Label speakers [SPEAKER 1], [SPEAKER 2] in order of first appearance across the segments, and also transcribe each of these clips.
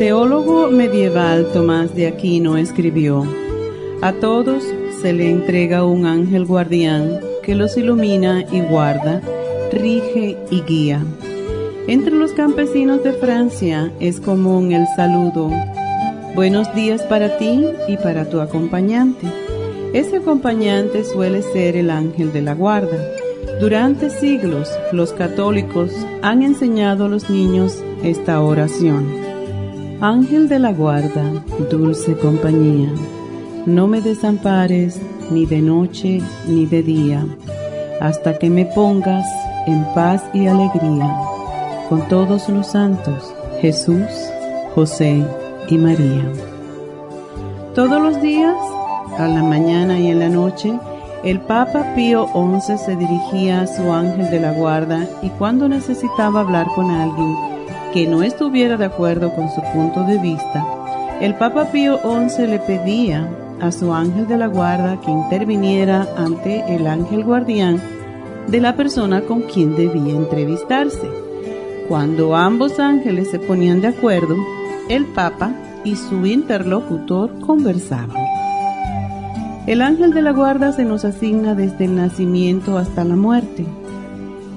[SPEAKER 1] Teólogo medieval Tomás de Aquino escribió, A todos se le entrega un ángel guardián que los ilumina y guarda, rige y guía. Entre los campesinos de Francia es común el saludo, Buenos días para ti y para tu acompañante. Ese acompañante suele ser el ángel de la guarda. Durante siglos los católicos han enseñado a los niños esta oración. Ángel de la guarda, dulce compañía, no me desampares ni de noche ni de día, hasta que me pongas en paz y alegría con todos los santos, Jesús, José y María. Todos los días, a la mañana y en la noche, el Papa Pío XI se dirigía a su ángel de la guarda y cuando necesitaba hablar con alguien, que no estuviera de acuerdo con su punto de vista, el Papa Pío XI le pedía a su ángel de la guarda que interviniera ante el ángel guardián de la persona con quien debía entrevistarse. Cuando ambos ángeles se ponían de acuerdo, el Papa y su interlocutor conversaban. El ángel de la guarda se nos asigna desde el nacimiento hasta la muerte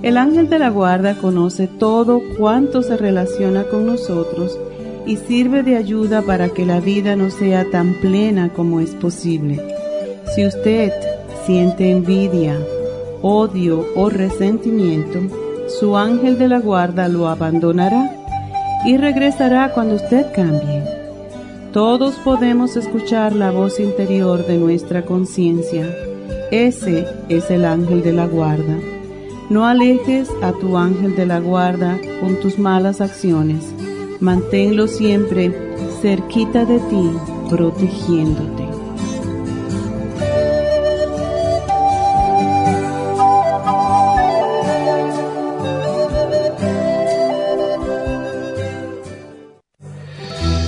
[SPEAKER 1] el ángel de la guarda conoce todo cuanto se relaciona con nosotros y sirve de ayuda para que la vida no sea tan plena como es posible. Si usted siente envidia, odio o resentimiento, su ángel de la guarda lo abandonará y regresará cuando usted cambie. Todos podemos escuchar la voz interior de nuestra conciencia. Ese es el ángel de la guarda. No alejes a tu ángel de la guarda con tus malas acciones. Manténlo siempre cerquita de ti, protegiéndote.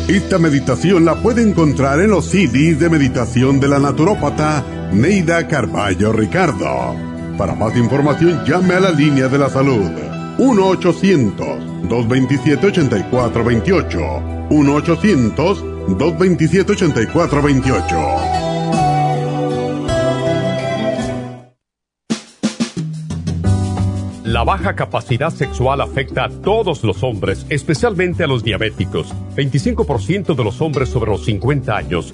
[SPEAKER 2] Esta meditación la puede encontrar en los CDs de meditación de la naturópata Neida Carballo Ricardo. Para más información llame a la línea de la salud 1-800-227-8428. 1-800-227-8428.
[SPEAKER 3] La baja capacidad sexual afecta a todos los hombres, especialmente a los diabéticos. 25% de los hombres sobre los 50 años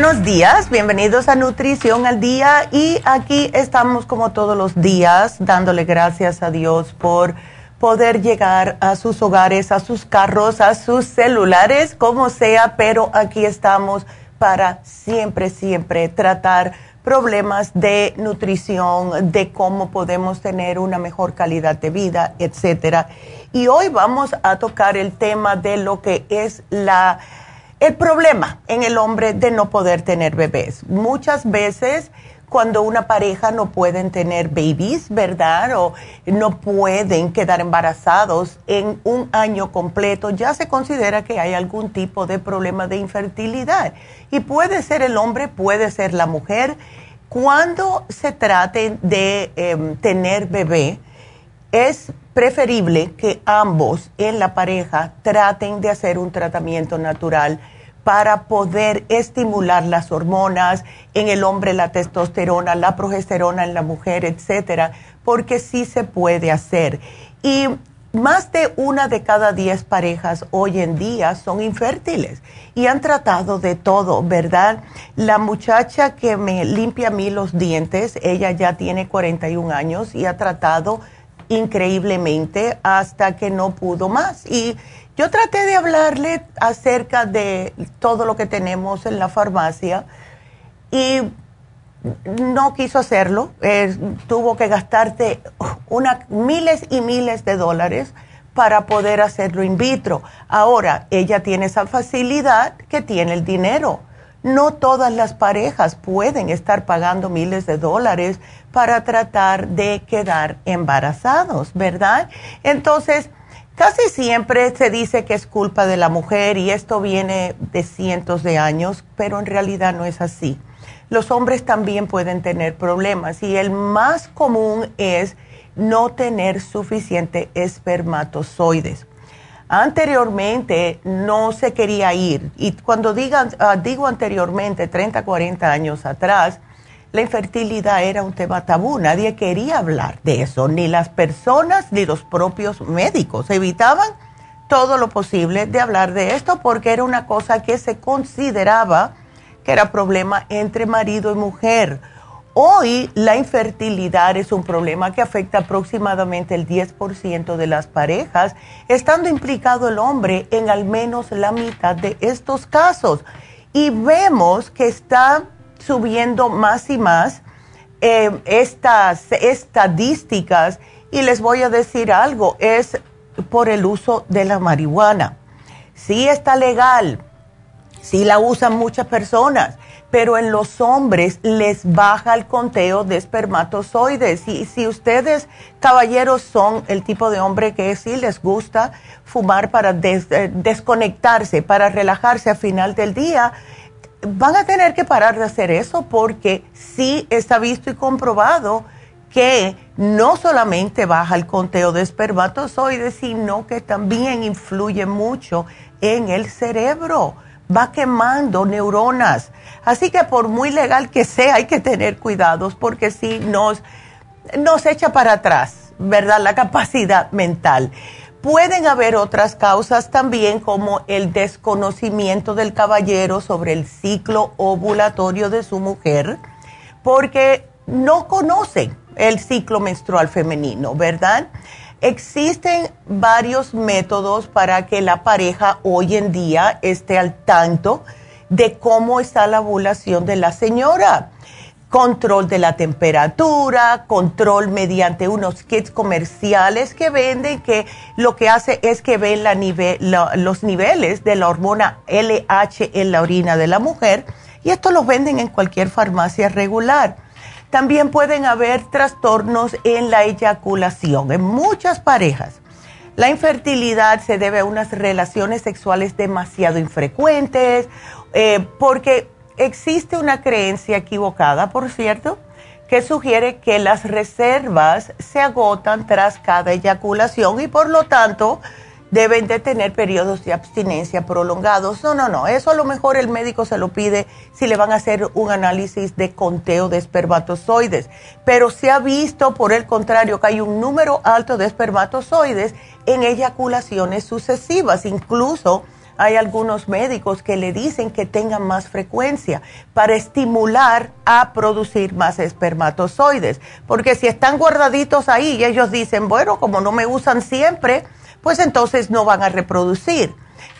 [SPEAKER 4] Buenos días, bienvenidos a Nutrición al Día y aquí estamos como todos los días dándole gracias a Dios por poder llegar a sus hogares, a sus carros, a sus celulares, como sea, pero aquí estamos para siempre, siempre tratar problemas de nutrición, de cómo podemos tener una mejor calidad de vida, etcétera. Y hoy vamos a tocar el tema de lo que es la el problema en el hombre de no poder tener bebés. Muchas veces cuando una pareja no pueden tener babies, ¿verdad? O no pueden quedar embarazados en un año completo, ya se considera que hay algún tipo de problema de infertilidad. Y puede ser el hombre, puede ser la mujer. Cuando se trate de em, tener bebé, es preferible que ambos en la pareja traten de hacer un tratamiento natural para poder estimular las hormonas, en el hombre la testosterona, la progesterona en la mujer, etcétera, porque sí se puede hacer. Y más de una de cada diez parejas hoy en día son infértiles y han tratado de todo, ¿verdad? La muchacha que me limpia a mí los dientes, ella ya tiene 41 años y ha tratado increíblemente hasta que no pudo más. Y yo traté de hablarle acerca de todo lo que tenemos en la farmacia y no quiso hacerlo. tuvo que gastarte una, miles y miles de dólares para poder hacerlo in vitro. Ahora, ella tiene esa facilidad que tiene el dinero. No todas las parejas pueden estar pagando miles de dólares para tratar de quedar embarazados, ¿verdad? Entonces, casi siempre se dice que es culpa de la mujer y esto viene de cientos de años, pero en realidad no es así. Los hombres también pueden tener problemas y el más común es no tener suficiente espermatozoides. Anteriormente no se quería ir. Y cuando digan, ah, digo anteriormente, 30, 40 años atrás, la infertilidad era un tema tabú, nadie quería hablar de eso, ni las personas ni los propios médicos evitaban todo lo posible de hablar de esto porque era una cosa que se consideraba que era problema entre marido y mujer. Hoy la infertilidad es un problema que afecta aproximadamente el 10% de las parejas, estando implicado el hombre en al menos la mitad de estos casos. Y vemos que está subiendo más y más eh, estas estadísticas y les voy a decir algo, es por el uso de la marihuana. Sí está legal, sí la usan muchas personas, pero en los hombres les baja el conteo de espermatozoides. Y si ustedes, caballeros, son el tipo de hombre que sí les gusta fumar para eh, desconectarse, para relajarse al final del día, van a tener que parar de hacer eso porque sí está visto y comprobado que no solamente baja el conteo de espermatozoides, sino que también influye mucho en el cerebro. Va quemando neuronas. Así que por muy legal que sea, hay que tener cuidados porque si nos, nos echa para atrás, ¿verdad? La capacidad mental. Pueden haber otras causas también como el desconocimiento del caballero sobre el ciclo ovulatorio de su mujer, porque no conocen el ciclo menstrual femenino, ¿verdad? Existen varios métodos para que la pareja hoy en día esté al tanto de cómo está la ovulación de la señora control de la temperatura, control mediante unos kits comerciales que venden que lo que hace es que ven los niveles de la hormona LH en la orina de la mujer y esto lo venden en cualquier farmacia regular. También pueden haber trastornos en la eyaculación en muchas parejas. La infertilidad se debe a unas relaciones sexuales demasiado infrecuentes eh, porque existe una creencia equivocada, por cierto, que sugiere que las reservas se agotan tras cada eyaculación y por lo tanto deben de tener periodos de abstinencia prolongados. No, no, no, eso a lo mejor el médico se lo pide si le van a hacer un análisis de conteo de espermatozoides, pero se ha visto por el contrario que hay un número alto de espermatozoides en eyaculaciones sucesivas, incluso hay algunos médicos que le dicen que tengan más frecuencia para estimular a producir más espermatozoides. Porque si están guardaditos ahí y ellos dicen, bueno, como no me usan siempre, pues entonces no van a reproducir.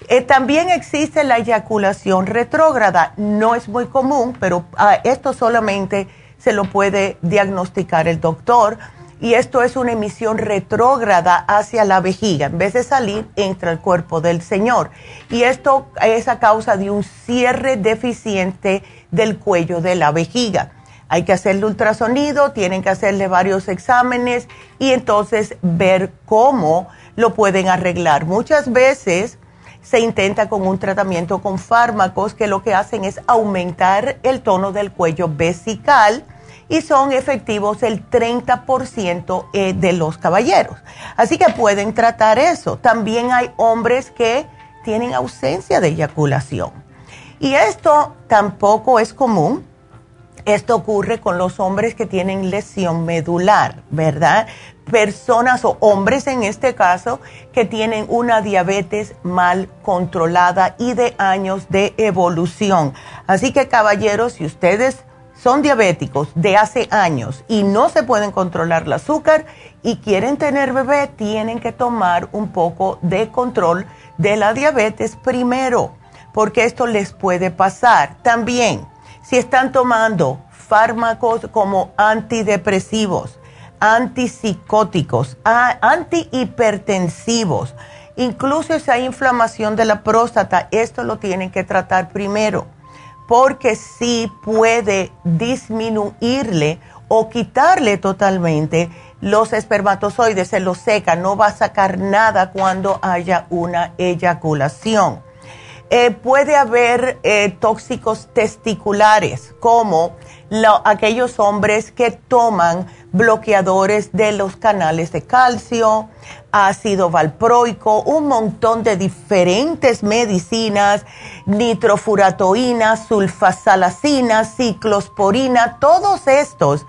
[SPEAKER 4] Eh, también existe la eyaculación retrógrada. No es muy común, pero ah, esto solamente se lo puede diagnosticar el doctor y esto es una emisión retrógrada hacia la vejiga. En vez de salir, entra el cuerpo del Señor. Y esto es a causa de un cierre deficiente del cuello de la vejiga. Hay que hacerle ultrasonido, tienen que hacerle varios exámenes y entonces ver cómo lo pueden arreglar. Muchas veces se intenta con un tratamiento con fármacos que lo que hacen es aumentar el tono del cuello vesical y son efectivos el 30% eh, de los caballeros. Así que pueden tratar eso. También hay hombres que tienen ausencia de eyaculación. Y esto tampoco es común. Esto ocurre con los hombres que tienen lesión medular, ¿verdad? Personas o hombres en este caso que tienen una diabetes mal controlada y de años de evolución. Así que caballeros, si ustedes son diabéticos de hace años y no se pueden controlar el azúcar y quieren tener bebé, tienen que tomar un poco de control de la diabetes primero, porque esto les puede pasar. También, si están tomando fármacos como antidepresivos, antipsicóticos, antihipertensivos, incluso esa inflamación de la próstata, esto lo tienen que tratar primero porque sí puede disminuirle o quitarle totalmente los espermatozoides, se los seca, no va a sacar nada cuando haya una eyaculación. Eh, puede haber eh, tóxicos testiculares, como aquellos hombres que toman bloqueadores de los canales de calcio, ácido valproico, un montón de diferentes medicinas, nitrofuratoína, sulfasalacina, ciclosporina, todos estos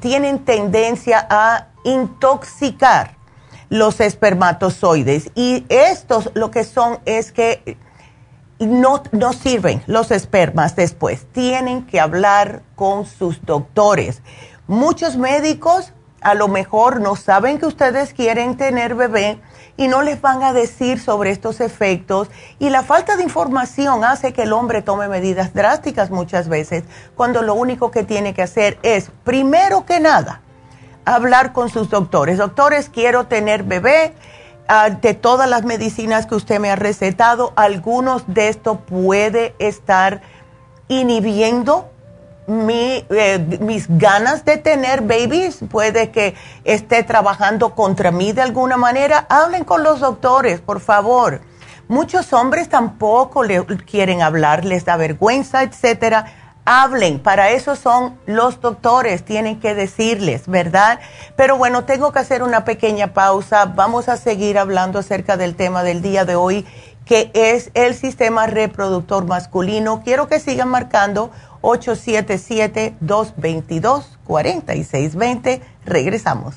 [SPEAKER 4] tienen tendencia a intoxicar los espermatozoides. Y estos lo que son es que no, no sirven los espermas después, tienen que hablar con sus doctores. Muchos médicos a lo mejor no saben que ustedes quieren tener bebé y no les van a decir sobre estos efectos. Y la falta de información hace que el hombre tome medidas drásticas muchas veces cuando lo único que tiene que hacer es, primero que nada, hablar con sus doctores. Doctores, quiero tener bebé. De todas las medicinas que usted me ha recetado, algunos de estos puede estar inhibiendo mi, eh, mis ganas de tener babies, puede que esté trabajando contra mí de alguna manera. Hablen con los doctores, por favor. Muchos hombres tampoco le quieren hablar, les da vergüenza, etcétera. Hablen, para eso son los doctores, tienen que decirles, ¿verdad? Pero bueno, tengo que hacer una pequeña pausa. Vamos a seguir hablando acerca del tema del día de hoy, que es el sistema reproductor masculino. Quiero que sigan marcando 877-222-4620. Regresamos.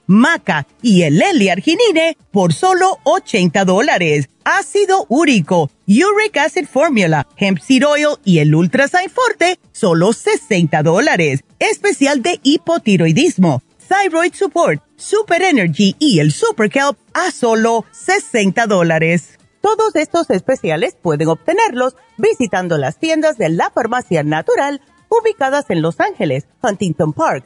[SPEAKER 5] Maca y el L-Arginine por solo 80 dólares ácido úrico, uric acid formula, hemp seed oil y el ultrasign forte, solo 60 dólares. Especial de hipotiroidismo, thyroid support, super energy y el super kelp a solo 60 dólares. Todos estos especiales pueden obtenerlos visitando las tiendas de la farmacia natural ubicadas en Los Ángeles, Huntington Park,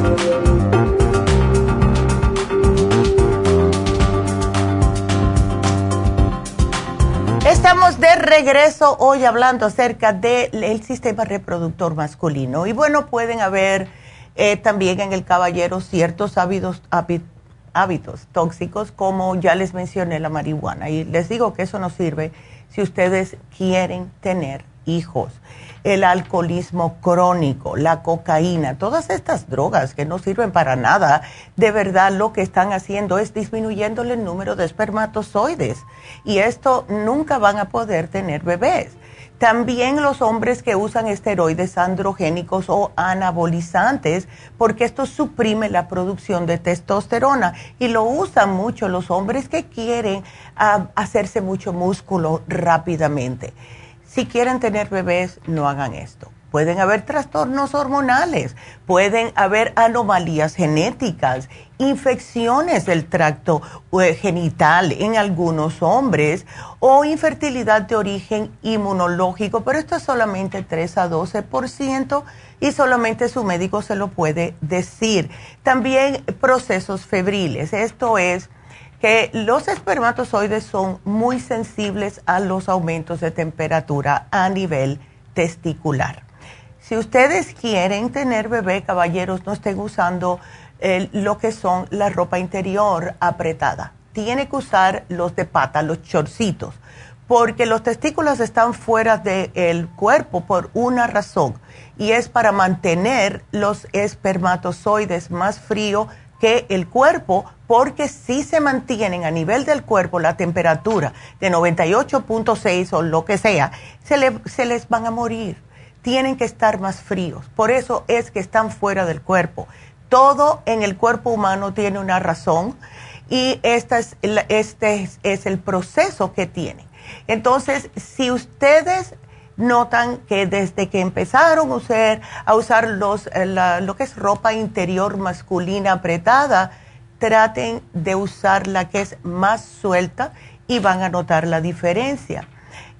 [SPEAKER 4] De regreso hoy hablando acerca del sistema reproductor masculino. Y bueno, pueden haber eh, también en el caballero ciertos hábitos, hábitos tóxicos, como ya les mencioné la marihuana. Y les digo que eso no sirve si ustedes quieren tener hijos el alcoholismo crónico, la cocaína, todas estas drogas que no sirven para nada, de verdad lo que están haciendo es disminuyendo el número de espermatozoides y esto nunca van a poder tener bebés. También los hombres que usan esteroides androgénicos o anabolizantes, porque esto suprime la producción de testosterona y lo usan mucho los hombres que quieren ah, hacerse mucho músculo rápidamente. Si quieren tener bebés, no hagan esto. Pueden haber trastornos hormonales, pueden haber anomalías genéticas, infecciones del tracto eh, genital en algunos hombres o infertilidad de origen inmunológico, pero esto es solamente 3 a 12% y solamente su médico se lo puede decir. También procesos febriles, esto es que los espermatozoides son muy sensibles a los aumentos de temperatura a nivel testicular. Si ustedes quieren tener bebé, caballeros, no estén usando lo que son la ropa interior apretada. Tiene que usar los de pata, los chorcitos, porque los testículos están fuera del cuerpo por una razón y es para mantener los espermatozoides más fríos que el cuerpo, porque si se mantienen a nivel del cuerpo la temperatura de 98.6 o lo que sea, se, se les van a morir. Tienen que estar más fríos. Por eso es que están fuera del cuerpo. Todo en el cuerpo humano tiene una razón y esta es, este es el proceso que tienen. Entonces, si ustedes notan que desde que empezaron a usar, a usar los, eh, lo que es ropa interior masculina apretada, traten de usar la que es más suelta y van a notar la diferencia.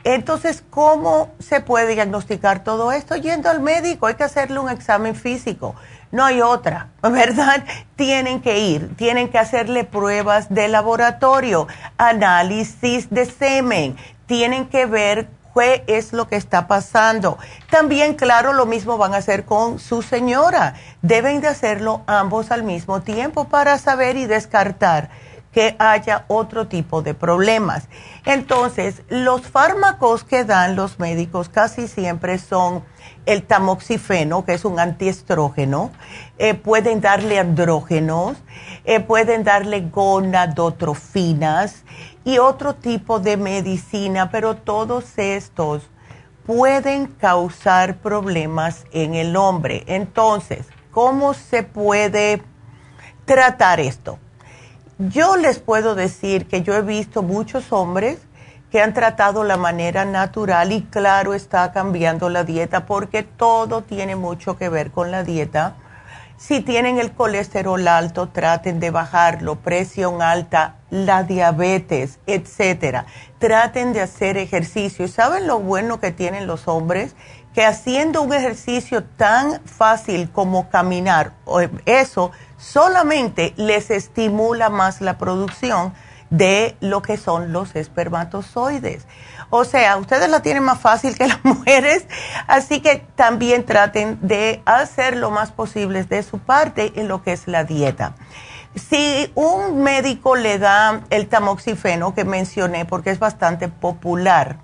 [SPEAKER 4] Entonces, ¿cómo se puede diagnosticar todo esto? Yendo al médico, hay que hacerle un examen físico. No hay otra, ¿verdad? Tienen que ir, tienen que hacerle pruebas de laboratorio, análisis de semen, tienen que ver qué es lo que está pasando. También, claro, lo mismo van a hacer con su señora. Deben de hacerlo ambos al mismo tiempo para saber y descartar que haya otro tipo de problemas. Entonces, los fármacos que dan los médicos casi siempre son el tamoxifeno, que es un antiestrógeno, eh, pueden darle andrógenos, eh, pueden darle gonadotrofinas y otro tipo de medicina, pero todos estos pueden causar problemas en el hombre. Entonces, ¿cómo se puede tratar esto? Yo les puedo decir que yo he visto muchos hombres que han tratado la manera natural y claro está cambiando la dieta porque todo tiene mucho que ver con la dieta. Si tienen el colesterol alto, traten de bajarlo, presión alta, la diabetes, etcétera. Traten de hacer ejercicio. ¿Saben lo bueno que tienen los hombres? Que haciendo un ejercicio tan fácil como caminar, eso solamente les estimula más la producción de lo que son los espermatozoides. O sea, ustedes la tienen más fácil que las mujeres, así que también traten de hacer lo más posible de su parte en lo que es la dieta. Si un médico le da el tamoxifeno que mencioné, porque es bastante popular,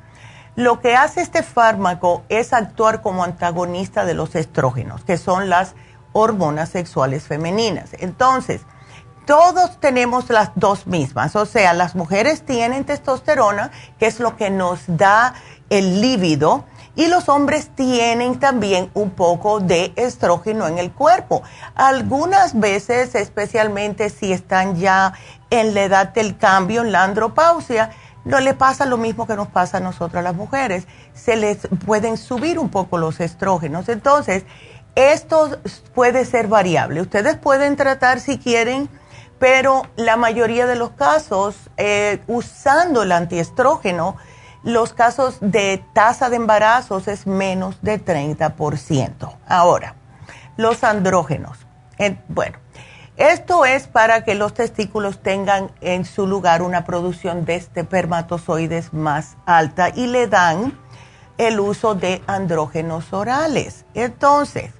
[SPEAKER 4] lo que hace este fármaco es actuar como antagonista de los estrógenos, que son las hormonas sexuales femeninas. Entonces, todos tenemos las dos mismas, o sea, las mujeres tienen testosterona, que es lo que nos da el líbido, y los hombres tienen también un poco de estrógeno en el cuerpo. Algunas veces, especialmente si están ya en la edad del cambio, en la andropausia, no le pasa lo mismo que nos pasa a nosotras las mujeres. Se les pueden subir un poco los estrógenos. Entonces, esto puede ser variable. Ustedes pueden tratar si quieren, pero la mayoría de los casos, eh, usando el antiestrógeno, los casos de tasa de embarazos es menos de 30%. Ahora, los andrógenos. bueno, esto es para que los testículos tengan en su lugar una producción de espermatozoides más alta y le dan el uso de andrógenos orales. Entonces,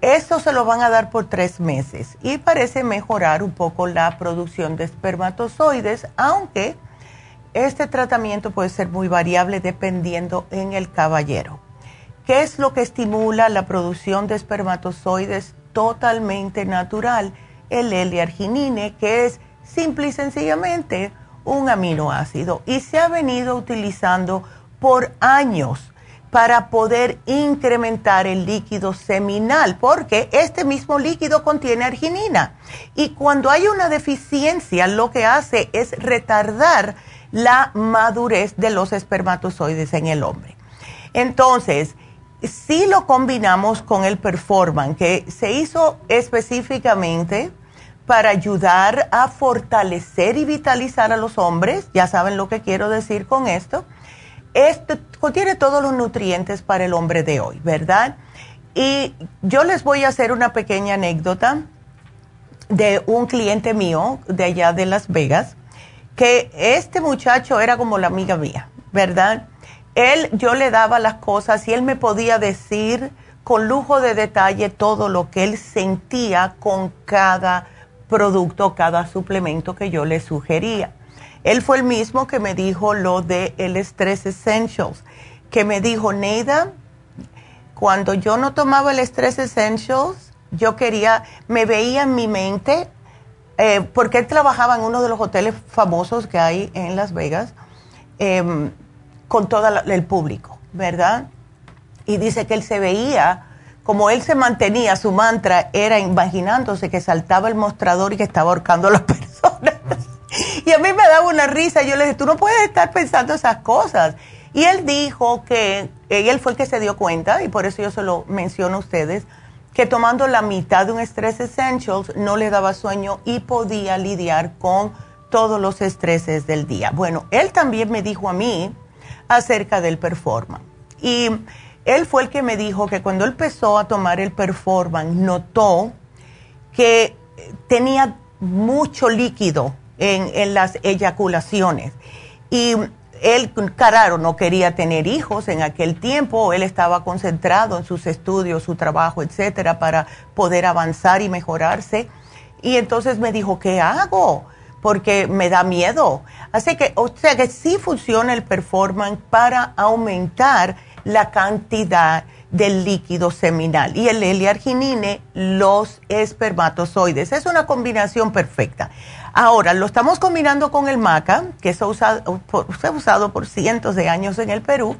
[SPEAKER 4] esto se lo van a dar por tres meses y parece mejorar un poco la producción de espermatozoides, aunque este tratamiento puede ser muy variable dependiendo en el caballero. ¿Qué es lo que estimula la producción de espermatozoides totalmente natural? El L-arginine, que es simple y sencillamente un aminoácido y se ha venido utilizando por años para poder incrementar el líquido seminal, porque este mismo líquido contiene arginina. Y cuando hay una deficiencia, lo que hace es retardar la madurez de los espermatozoides en el hombre. Entonces, si lo combinamos con el Performan, que se hizo específicamente para ayudar a fortalecer y vitalizar a los hombres, ya saben lo que quiero decir con esto, esto contiene todos los nutrientes para el hombre de hoy, ¿verdad? Y yo les voy a hacer una pequeña anécdota de un cliente mío de allá de Las Vegas, que este muchacho era como la amiga mía, ¿verdad? Él, yo le daba las cosas y él me podía decir con lujo de detalle todo lo que él sentía con cada producto, cada suplemento que yo le sugería. Él fue el mismo que me dijo lo de el Stress Essentials, que me dijo, Neida, cuando yo no tomaba el Stress Essentials, yo quería, me veía en mi mente, eh, porque él trabajaba en uno de los hoteles famosos que hay en Las Vegas, em, con todo el público, ¿verdad? Y dice que él se veía, como él se mantenía, su mantra era imaginándose que saltaba el mostrador y que estaba ahorcando a las personas. Y a mí me daba una risa. Yo le dije, tú no puedes estar pensando esas cosas. Y él dijo que él fue el que se dio cuenta, y por eso yo se lo menciono a ustedes, que tomando la mitad de un Stress Essentials no le daba sueño y podía lidiar con todos los estreses del día. Bueno, él también me dijo a mí acerca del Performan. Y él fue el que me dijo que cuando él empezó a tomar el Performan, notó que tenía mucho líquido en, las eyaculaciones. Y él, claro, no quería tener hijos en aquel tiempo, él estaba concentrado en sus estudios, su trabajo, etcétera, para poder avanzar y mejorarse. Y entonces me dijo, ¿qué hago? Porque me da miedo. Así que, o sea que sí funciona el performance para aumentar la cantidad del líquido seminal y el L-arginine, los espermatozoides. Es una combinación perfecta. Ahora, lo estamos combinando con el maca, que se ha usado usado por cientos de años en el Perú,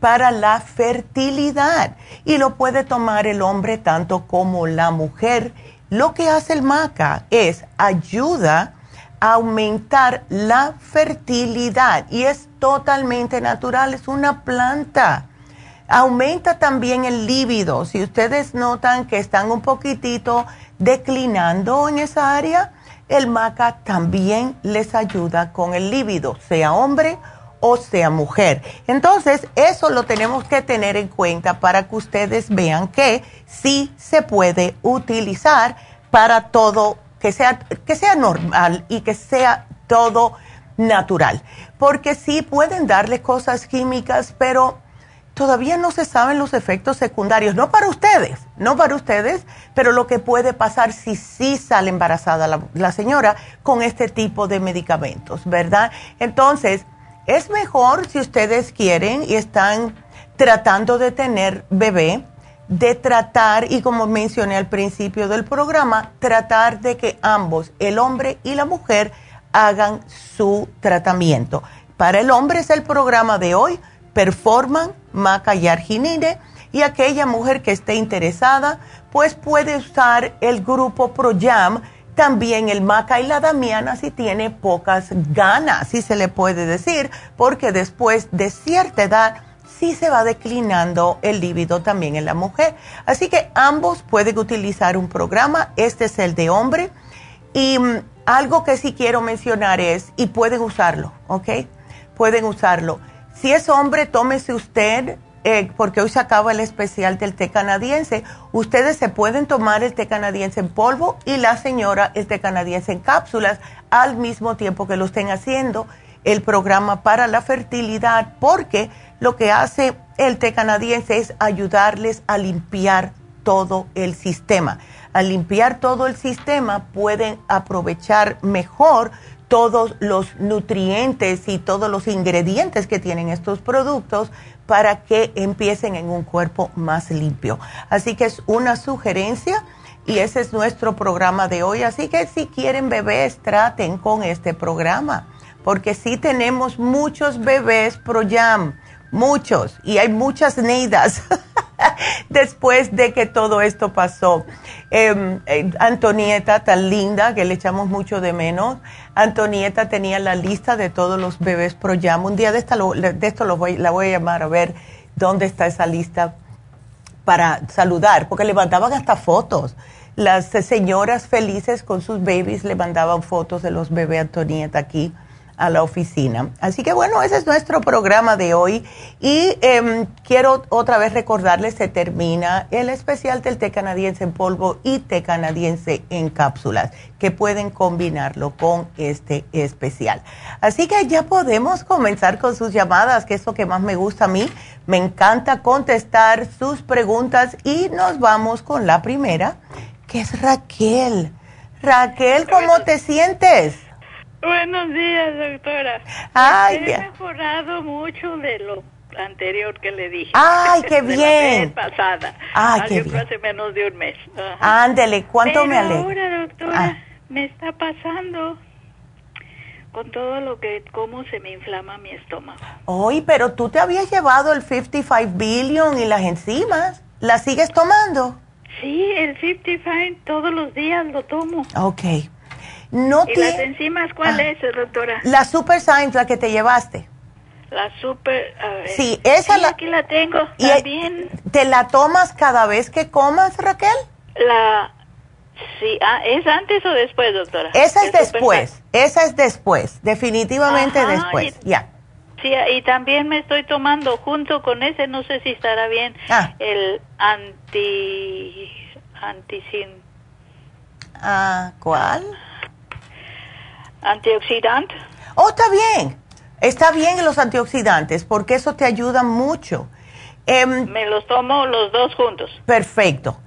[SPEAKER 4] para la fertilidad y lo puede tomar el hombre tanto como la mujer. Lo que hace el maca es ayuda a aumentar la fertilidad y es totalmente natural, es una planta. Aumenta también el líbido. Si ustedes notan que están un poquitito declinando en esa área, el maca también les ayuda con el líbido, sea hombre o sea mujer. Entonces, eso lo tenemos que tener en cuenta para que ustedes vean que sí se puede utilizar para todo, que sea, que sea normal y que sea todo natural. Porque sí pueden darle cosas químicas, pero todavía no se saben los efectos secundarios, no para ustedes, no para ustedes, pero lo que puede pasar si sí sale embarazada la, señora con este tipo de medicamentos, ¿verdad? Entonces, es mejor si ustedes quieren y están tratando de tener bebé, de tratar, y como mencioné al principio del programa, tratar de que ambos, el hombre y la mujer, hagan su tratamiento. Para el hombre es el programa de hoy, Performan, Maca y Arginine, y aquella mujer que esté interesada, pues puede usar el grupo ProYam, también el maca y la damiana si tiene pocas ganas, si se le puede decir, porque después de cierta edad sí se va declinando el líbido también en la mujer. Así que ambos pueden utilizar un programa, este es el de hombre, y mm, algo que sí quiero mencionar es, y pueden usarlo, ¿ok? Pueden usarlo. Si es hombre, tómese usted eh, porque hoy se acaba el especial del té canadiense. Ustedes se pueden tomar el té canadiense en polvo y la señora el té canadiense en cápsulas al mismo tiempo que lo estén haciendo el programa para la fertilidad, porque lo que hace el té canadiense es ayudarles a limpiar todo el sistema. Al limpiar todo el sistema pueden aprovechar mejor todos los nutrientes y todos los ingredientes que tienen estos productos para que empiecen en un cuerpo más limpio. Así que es una sugerencia y ese es nuestro programa de hoy. Así que si quieren bebés, traten con este programa, porque sí tenemos muchos bebés ProYam, muchos, y hay muchas neidas. después de que todo esto pasó. Em, eh, Antonieta, tan linda, que le echamos mucho de menos. Antonieta tenía la lista de todos los bebés pro Un día de, esta de esto lo voy, la voy a llamar a ver dónde está esa lista para saludar, porque le mandaban hasta fotos. Las señoras felices con sus babies le mandaban fotos de los bebés Antonieta aquí a la oficina. Así que bueno, ese es nuestro programa de hoy y em, quiero otra vez recordarles, se termina el especial del té canadiense en polvo y té canadiense en cápsulas, que pueden combinarlo con este especial. Así que ya podemos comenzar con sus llamadas, que es lo que más me gusta a mí. Me encanta contestar sus preguntas y nos vamos con la primera, que es Raquel. Raquel, ¿cómo te sientes?
[SPEAKER 6] Buenos días, doctora.
[SPEAKER 4] Ay,
[SPEAKER 6] He mejorado mucho de lo anterior que le dije.
[SPEAKER 4] Ay, qué bien.
[SPEAKER 6] La pasada.
[SPEAKER 4] Ay, qué bien.
[SPEAKER 6] hace menos de un mes.
[SPEAKER 4] Ándele, ¿cuánto
[SPEAKER 6] Pero
[SPEAKER 4] me alegra?
[SPEAKER 6] ahora, doctora,
[SPEAKER 4] Ah.
[SPEAKER 6] me está pasando con todo lo que, cómo se me inflama mi estómago.
[SPEAKER 4] Oye, pero tú te habías llevado el 55 billion y las enzimas. ¿Las sigues tomando?
[SPEAKER 6] Sí, el 55 todos los días lo tomo.
[SPEAKER 4] Ok. No
[SPEAKER 6] ¿Y las enzimas cuál
[SPEAKER 4] Ah.
[SPEAKER 6] es, doctora?
[SPEAKER 4] La Super Science, la que te llevaste.
[SPEAKER 6] La super... a ver.
[SPEAKER 4] Sí, esa
[SPEAKER 6] Sí,
[SPEAKER 4] la...
[SPEAKER 6] aquí la tengo.
[SPEAKER 4] y-
[SPEAKER 6] También
[SPEAKER 4] ¿Te la tomas cada vez que comas, Raquel?
[SPEAKER 6] la... Sí, ah, ¿es antes o después, doctora?
[SPEAKER 4] Esa es después. Esa es después. Definitivamente
[SPEAKER 6] Ajá,
[SPEAKER 4] después.
[SPEAKER 6] y-
[SPEAKER 4] Ya.
[SPEAKER 6] Sí, y también me estoy tomando junto con ese, no sé si estará bien,
[SPEAKER 4] Ah.
[SPEAKER 6] el anti... anticin...
[SPEAKER 4] Ah, ¿Cuál?
[SPEAKER 6] Antioxidante.
[SPEAKER 4] Oh, está bien. Está bien los antioxidantes porque eso te ayuda mucho. Em,
[SPEAKER 6] Me los tomo los dos juntos.
[SPEAKER 4] perfecto.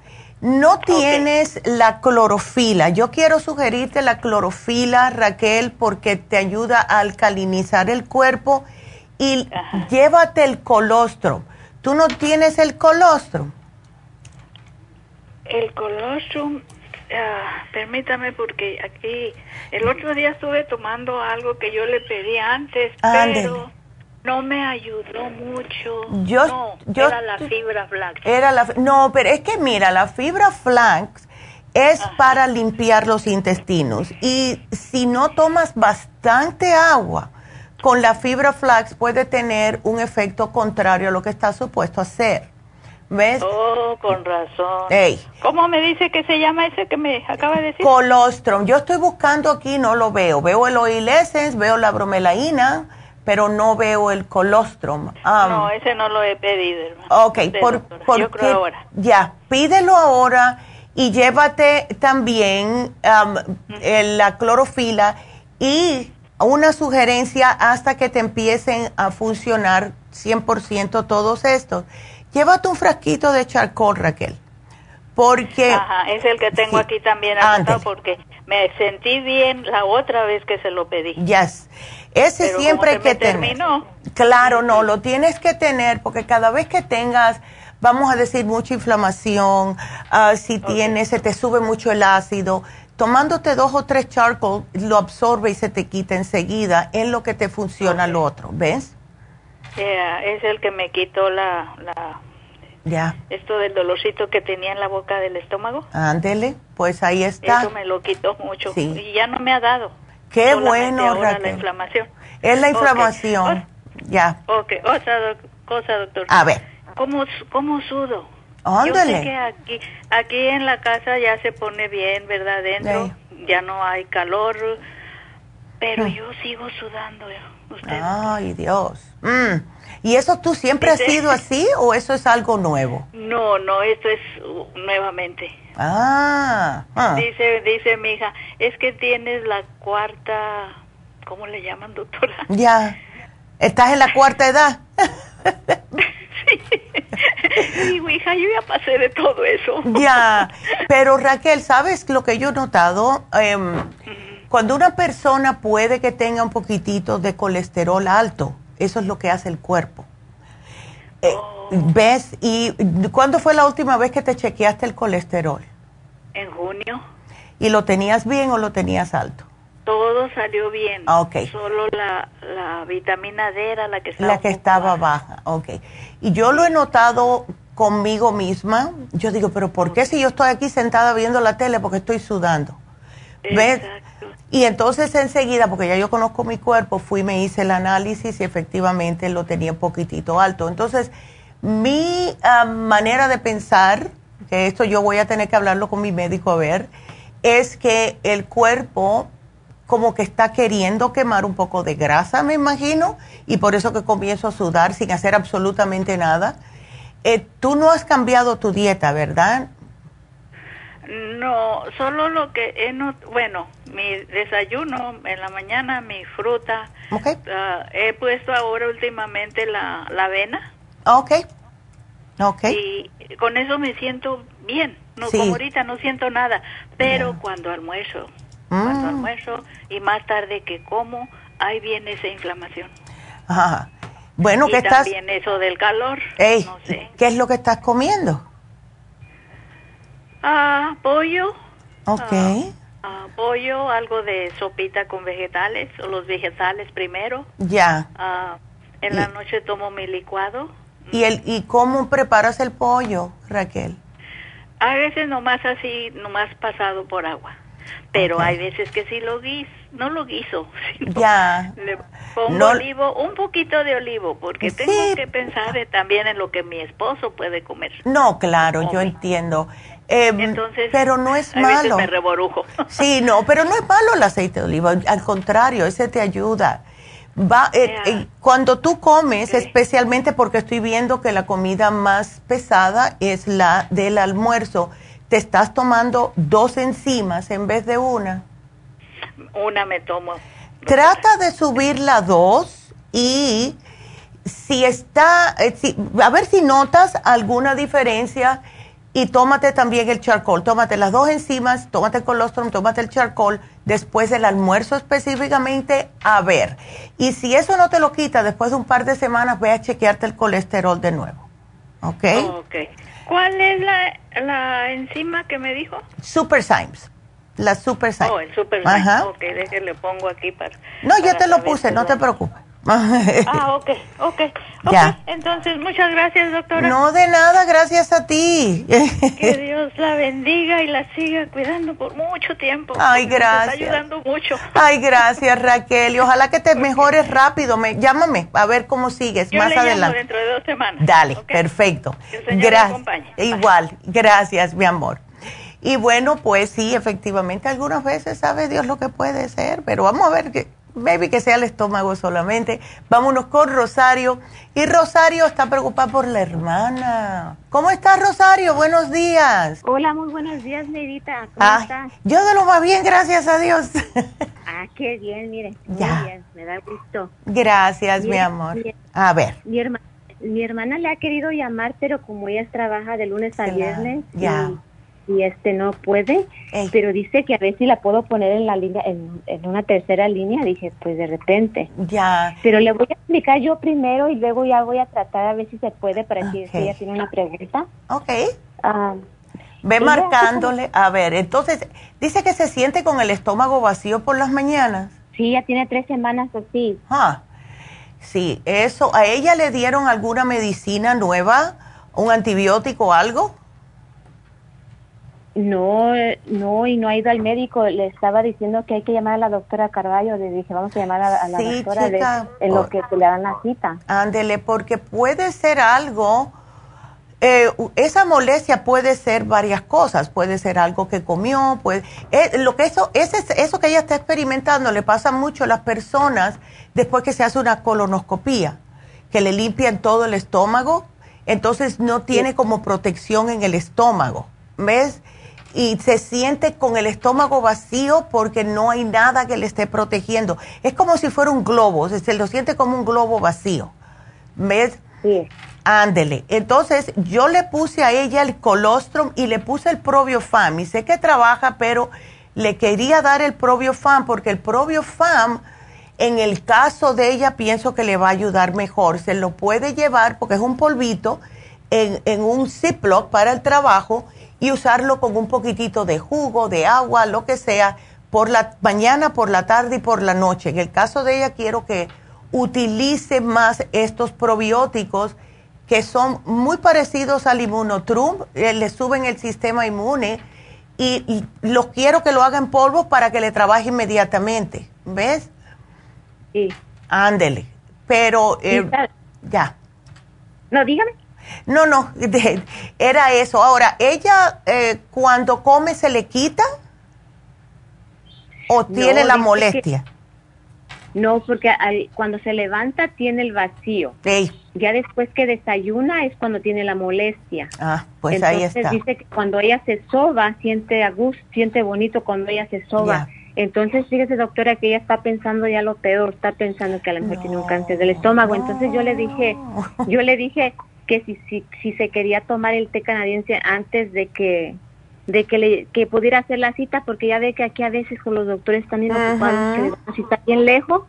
[SPEAKER 4] No tienes la clorofila. Yo quiero sugerirte la clorofila, Raquel, porque te ayuda a alcalinizar el cuerpo y
[SPEAKER 6] Ajá.
[SPEAKER 4] llévate el colostro. ¿Tú no tienes el colostro?
[SPEAKER 6] El colostrum, ah, permítame porque aquí el otro día estuve tomando algo que yo le pedí antes,
[SPEAKER 4] Ándele.
[SPEAKER 6] pero No me ayudó mucho.
[SPEAKER 4] Yo,
[SPEAKER 6] no,
[SPEAKER 4] yo,
[SPEAKER 6] era la fibra flax.
[SPEAKER 4] Era la, no, pero es que mira, la fibra flax es para limpiar los intestinos y si no tomas bastante agua con la fibra flax puede tener un efecto contrario a lo que está supuesto a hacer. ¿Ves?
[SPEAKER 6] Oh, con razón.
[SPEAKER 4] Ey.
[SPEAKER 6] ¿Cómo me dice que se llama ese que me acaba de decir?
[SPEAKER 4] Colostrum. Yo estoy buscando aquí, no lo veo. Veo el oil essence, veo la bromelaína, pero no veo el colostrum. Um,
[SPEAKER 6] no, ese no lo he pedido, hermano.
[SPEAKER 4] Ok,
[SPEAKER 6] Sí,
[SPEAKER 4] por, porque-
[SPEAKER 6] Yo creo ahora.
[SPEAKER 4] ya, pídelo ahora y llévate también um, el- la clorofila y una sugerencia hasta que te empiecen a funcionar 100% todos estos. Llévate un frasquito de charcoal, Raquel, porque...
[SPEAKER 6] Ajá, es el que tengo
[SPEAKER 4] Sí,
[SPEAKER 6] aquí también apuntado porque me sentí bien la otra vez que se lo pedí.
[SPEAKER 4] Yes. Ese
[SPEAKER 6] Pero
[SPEAKER 4] siempre hay que tener.
[SPEAKER 6] terminó.
[SPEAKER 4] Claro, no, lo tienes que tener porque cada vez que tengas, vamos a decir, mucha inflamación, ah, si tienes, se te sube mucho el ácido, tomándote dos o tres charcoal, lo absorbe y se te quita enseguida en lo que te funciona lo otro, ¿ves?
[SPEAKER 6] Yeah, es el que me quitó la, la
[SPEAKER 4] Ya,
[SPEAKER 6] esto del dolorcito que tenía en la boca del estómago.
[SPEAKER 4] ándele, pues ahí está.
[SPEAKER 6] Eso me lo quitó mucho
[SPEAKER 4] Sí.
[SPEAKER 6] y ya no me ha dado.
[SPEAKER 4] Qué
[SPEAKER 6] Solamente
[SPEAKER 4] bueno,
[SPEAKER 6] ahora
[SPEAKER 4] Raquel.
[SPEAKER 6] la inflamación.
[SPEAKER 4] Es la inflamación. Ya,
[SPEAKER 6] Ok, otra doc- cosa, doctor.
[SPEAKER 4] a ver,
[SPEAKER 6] ¿Cómo, cómo sudo?
[SPEAKER 4] Ándale.
[SPEAKER 6] Yo sé que aquí, aquí en la casa ya se pone bien, ¿verdad? Dentro ya no hay calor, pero yo sigo sudando. Usted.
[SPEAKER 4] ay Dios. Mm. ¿Y eso tú siempre has sido así o eso es algo nuevo?
[SPEAKER 6] No, no, esto es uh, nuevamente.
[SPEAKER 4] Ah, ah.
[SPEAKER 6] Dice, dice mi hija, es que tienes la cuarta, ¿cómo le llaman, doctora?
[SPEAKER 4] ya. ¿Estás en la cuarta edad?
[SPEAKER 6] Digo, hija, yo ya pasé de todo eso.
[SPEAKER 4] ya. Pero Raquel, ¿sabes lo que yo he notado? Em, cuando una persona puede que tenga un poquitito de colesterol alto, eso es lo que hace el cuerpo. Eh, ¿Ves? ¿Y cuándo fue la última vez que te chequeaste el colesterol?
[SPEAKER 6] En junio
[SPEAKER 4] ¿Y lo tenías bien o lo tenías alto?
[SPEAKER 6] todo salió bien.
[SPEAKER 4] Ah, ok.
[SPEAKER 6] Solo la, la vitamina D era la que estaba.
[SPEAKER 4] La que estaba baja, ok. Y yo lo he notado conmigo misma. Yo digo, pero ¿por qué si yo estoy aquí sentada viendo la tele? Porque estoy sudando. ¿Ves? Y entonces enseguida, porque ya yo conozco mi cuerpo, fui me hice el análisis y efectivamente lo tenía un poquitito alto. Entonces, mi ah, manera de pensar, que esto yo voy a tener que hablarlo con mi médico a ver, es que el cuerpo como que está queriendo quemar un poco de grasa, me imagino, y por eso que comienzo a sudar sin hacer absolutamente nada. Eh, tú no has cambiado tu dieta, ¿verdad?
[SPEAKER 6] No, solo lo que he bueno, mi desayuno en la mañana, mi fruta.
[SPEAKER 4] Ok.
[SPEAKER 6] ah, he puesto ahora últimamente la, la avena
[SPEAKER 4] Ok. Ok.
[SPEAKER 6] y con eso me siento bien. No,
[SPEAKER 4] Sí.
[SPEAKER 6] como ahorita no siento nada, pero cuando almuerzo,
[SPEAKER 4] Mm.
[SPEAKER 6] cuando almuerzo y más tarde que como, ahí viene esa inflamación.
[SPEAKER 4] Ajá. Bueno,
[SPEAKER 6] y
[SPEAKER 4] ¿qué estás?
[SPEAKER 6] también eso del calor,
[SPEAKER 4] Ey,
[SPEAKER 6] no sé.
[SPEAKER 4] ¿qué es lo que estás comiendo?
[SPEAKER 6] Ah, pollo,
[SPEAKER 4] Ok.
[SPEAKER 6] ah, pollo, algo de sopita con vegetales, o los vegetales primero.
[SPEAKER 4] Ya.
[SPEAKER 6] Ah, en la
[SPEAKER 4] Y-
[SPEAKER 6] noche tomo mi licuado.
[SPEAKER 4] ¿Y, el, ¿Y cómo preparas el pollo, Raquel?
[SPEAKER 6] A veces nomás así, nomás pasado por agua. Pero hay veces que sí lo guiso, no lo guiso, sino
[SPEAKER 4] Ya.
[SPEAKER 6] le pongo
[SPEAKER 4] No-
[SPEAKER 6] olivo, un poquito de olivo, porque
[SPEAKER 4] Sí.
[SPEAKER 6] tengo que pensar también en lo que mi esposo puede comer.
[SPEAKER 4] No, claro, yo entiendo. Em,
[SPEAKER 6] Entonces,
[SPEAKER 4] pero no es
[SPEAKER 6] a veces
[SPEAKER 4] malo.
[SPEAKER 6] me reborujo.
[SPEAKER 4] Sí, no, pero no es malo el aceite de oliva. Al contrario, ese te ayuda. Va, eh, eh, cuando tú comes, especialmente porque estoy viendo que la comida más pesada es la del almuerzo, te estás tomando dos enzimas en vez de una.
[SPEAKER 6] Una me tomo.
[SPEAKER 4] Trata de subir la dos y si está, eh, si- a ver si notas alguna diferencia y tómate también el charcoal. Tómate las dos enzimas, tómate el colostrum, tómate el charcoal después del almuerzo específicamente, a ver. Y si eso no te lo quita, después de un par de semanas, ve a chequearte el colesterol de nuevo. ¿Ok?
[SPEAKER 6] Ok. ¿Cuál es la, la enzima que me dijo?
[SPEAKER 4] Super Symes. La Super Symes.
[SPEAKER 6] Oh, el super
[SPEAKER 4] Ajá.
[SPEAKER 6] Ok, déjale pongo aquí para...
[SPEAKER 4] No, yo te lo puse, no te preocupes.
[SPEAKER 6] ah, ok, ok. Ya. entonces, muchas gracias, doctora.
[SPEAKER 4] No, de nada, gracias a ti.
[SPEAKER 6] que Dios la bendiga y la siga cuidando por mucho tiempo.
[SPEAKER 4] Ay, gracias.
[SPEAKER 6] está ayudando mucho.
[SPEAKER 4] Ay, gracias, Raquel. Y ojalá que te mejores rápido. Me, llámame a ver cómo sigues
[SPEAKER 6] Yo
[SPEAKER 4] más
[SPEAKER 6] le
[SPEAKER 4] adelante.
[SPEAKER 6] Llamo dentro de dos semanas.
[SPEAKER 4] Dale, perfecto. Gracias. Igual, gracias, mi amor. Y bueno, pues sí, efectivamente, algunas veces sabe Dios lo que puede ser, pero vamos a ver que, maybe que sea el estómago solamente. Vámonos con Rosario. Y Rosario está preocupada por la hermana. ¿Cómo estás, Rosario? Buenos días.
[SPEAKER 7] Hola, muy buenos días, Nerita. ¿Cómo estás?
[SPEAKER 4] Yo de lo más bien, gracias a Dios.
[SPEAKER 7] ah, qué bien, mire. ya. bien, me da gusto.
[SPEAKER 4] Gracias, mi amor. a ver.
[SPEAKER 7] Mi, mi hermana le ha querido llamar, pero como ella trabaja de lunes a viernes.
[SPEAKER 4] Ya
[SPEAKER 7] y este no puede, pero dice que a ver si la puedo poner en la línea, en, una tercera línea, dije, pues de repente.
[SPEAKER 4] Ya.
[SPEAKER 7] Pero le voy a explicar yo primero y luego ya voy a tratar a ver si se puede para que si ella tiene una pregunta.
[SPEAKER 4] Ok. Ah, Ve marcándole, a ver, entonces, dice que se siente con el estómago vacío por las mañanas.
[SPEAKER 7] Sí, ya tiene tres semanas así.
[SPEAKER 4] Ah, sí, eso, ¿a ella le dieron alguna medicina nueva, un antibiótico o algo?
[SPEAKER 7] No, no, y no ha ido al médico. Le estaba diciendo que hay que llamar a la doctora Carballo. Le dije, vamos a llamar a, la doctora en lo que le dan la cita.
[SPEAKER 4] Ándele, porque puede ser algo, eh, esa molestia puede ser varias cosas. Puede ser algo que comió, puede, eh, lo que eso, ese, eso que ella está experimentando le pasa mucho a las personas después que se hace una colonoscopía, que le limpian todo el estómago, entonces no tiene como protección en el estómago. ¿Ves? Y se siente con el estómago vacío porque no hay nada que le esté protegiendo. Es como si fuera un globo, se, lo siente como un globo vacío. ¿Ves?
[SPEAKER 7] Sí.
[SPEAKER 4] Ándele. Entonces, yo le puse a ella el colostrum y le puse el probiofam. Y sé que trabaja, pero le quería dar el probiofam porque el probiofam, en el caso de ella, pienso que le va a ayudar mejor. Se lo puede llevar porque es un polvito en, en un Ziploc para el trabajo y usarlo con un poquitito de jugo, de agua, lo que sea, por la mañana, por la tarde y por la noche. En el caso de ella quiero que utilice más estos probióticos que son muy parecidos al inmunotrum, eh, le suben el sistema inmune y, los quiero que lo haga en polvo para que le trabaje inmediatamente. ¿Ves?
[SPEAKER 7] Sí.
[SPEAKER 4] Ándele. Pero eh, ya.
[SPEAKER 7] No, dígame.
[SPEAKER 4] No, no, era eso. Ahora, ¿ella eh, cuando come se le quita o tiene la molestia?
[SPEAKER 7] no, porque cuando se levanta tiene el vacío. Ya después que desayuna es cuando tiene la molestia.
[SPEAKER 4] Ah, pues ahí está.
[SPEAKER 7] dice que cuando ella se soba, siente a gusto, siente bonito cuando ella se soba. Entonces, fíjese, doctora, que ella está pensando ya lo peor, está pensando que a lo mejor tiene un cáncer del estómago. Entonces yo le dije, yo le dije, que si, si, si se quería tomar el té canadiense antes de que de que le que pudiera hacer la cita porque ya ve que aquí a veces con los doctores están bien ocupados si está bien lejos.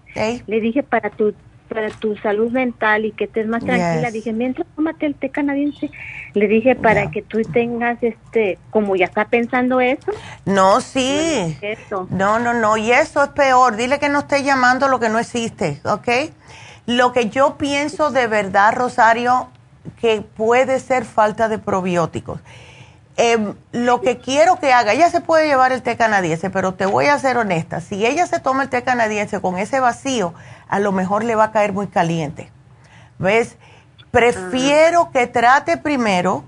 [SPEAKER 7] Le dije para tu para tu salud mental y que estés más tranquila dije mientras tómate el té canadiense le dije para que tú tengas este como ya está pensando eso
[SPEAKER 4] no sí. No no no. Y eso es peor. Dile que no esté llamando lo que no existe ¿ok? lo que yo pienso de verdad Rosario que puede ser falta de probióticos. Em, lo que quiero que haga, ella se puede llevar el té canadiense, pero te voy a ser honesta, si ella se toma el té canadiense con ese vacío, a lo mejor le va a caer muy caliente. ¿Ves? Prefiero que trate primero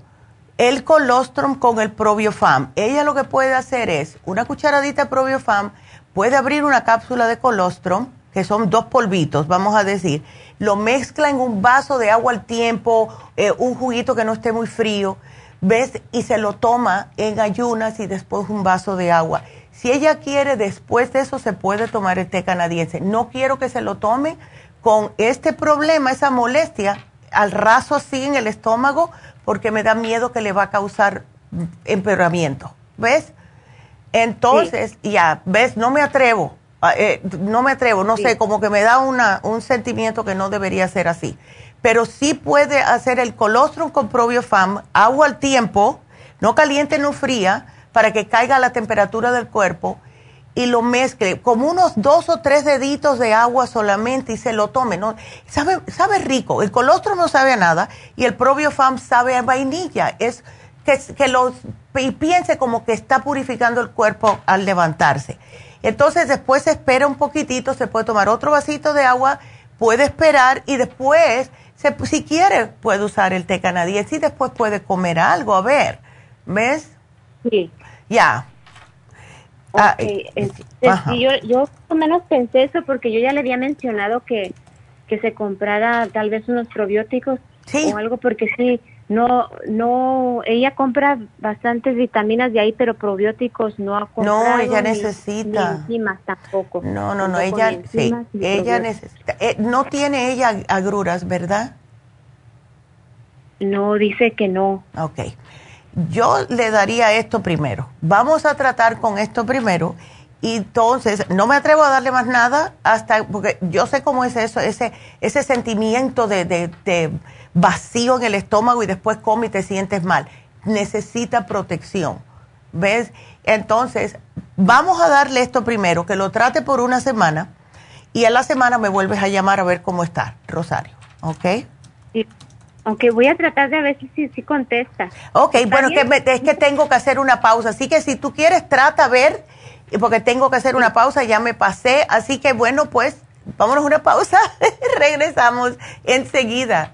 [SPEAKER 4] el colostrum con el probiofam. Ella lo que puede hacer es una cucharadita de probiofam, puede abrir una cápsula de colostrum, que son dos polvitos, vamos a decir, lo mezcla en un vaso de agua al tiempo, eh, un juguito que no esté muy frío, ¿ves? Y se lo toma en ayunas y después un vaso de agua. Si ella quiere, después de eso se puede tomar el té canadiense. No quiero que se lo tome con este problema, esa molestia, al raso así en el estómago, porque me da miedo que le va a causar empeoramiento. ¿Ves? Entonces, ya, ¿ves? No me atrevo eh, no me atrevo, no sé, como que me da una, un sentimiento que no debería ser así. Pero sí puede hacer el colostrum con probiofam, agua al tiempo, no caliente, no fría, para que caiga la temperatura del cuerpo y lo mezcle como unos dos o tres deditos de agua solamente y se lo tome. ¿no? Sabe, sabe rico. El colostrum no sabe a nada y el probiofam sabe a vainilla. Es que, que lo, y piense como que está purificando el cuerpo al levantarse. Entonces después se espera un poquitito, se puede tomar otro vasito de agua, puede esperar y después, si quiere, puede usar el té canadiense y después puede comer algo. A ver, ¿ves?
[SPEAKER 7] Sí.
[SPEAKER 4] Ya.
[SPEAKER 7] Ah, este, yo, yo más o menos pensé eso porque yo ya le había mencionado que, que se comprara tal vez unos probióticos o algo porque sí, no, no, ella compra bastantes vitaminas de ahí, pero probióticos no ha comprado.
[SPEAKER 4] No, ella necesita.
[SPEAKER 7] Ni enzimas tampoco.
[SPEAKER 4] No, no, no, ella, sí, ella necesita. Eh, no tiene ella agruras, ¿verdad?
[SPEAKER 7] No, dice que no.
[SPEAKER 4] Ok. Yo le daría esto primero. Vamos a tratar con esto primero. Y entonces, no me atrevo a darle más nada hasta, porque yo sé cómo es eso, ese, ese sentimiento de, de vacío en el estómago y después come y te sientes mal. Necesita protección. ¿Ves? Entonces, vamos a darle esto primero, que lo trate por una semana y a la semana me vuelves a llamar a ver cómo está, Rosario. ¿Ok?
[SPEAKER 7] Sí. Aunque voy a tratar de ver si, si contesta.
[SPEAKER 4] Ok, bueno, que es que tengo que hacer una pausa. Así que si tú quieres, trata a ver, porque tengo que hacer una pausa, ya me pasé. Así que bueno, pues vámonos a una pausa. Regresamos enseguida.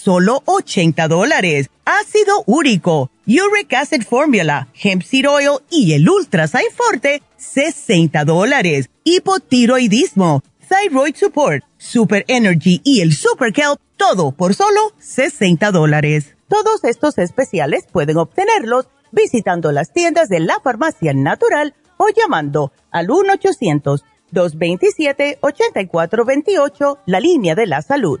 [SPEAKER 8] solo 80 dólares. Ácido úrico, Uric Acid Formula, Hemp Seed Oil y el Ultra Forte, 60 dólares. Hipotiroidismo, Thyroid Support, Super Energy y el Super Kelp, todo por solo 60 dólares. Todos estos especiales pueden obtenerlos visitando las tiendas de la farmacia natural o llamando al 1-800-227-8428, la línea de la salud.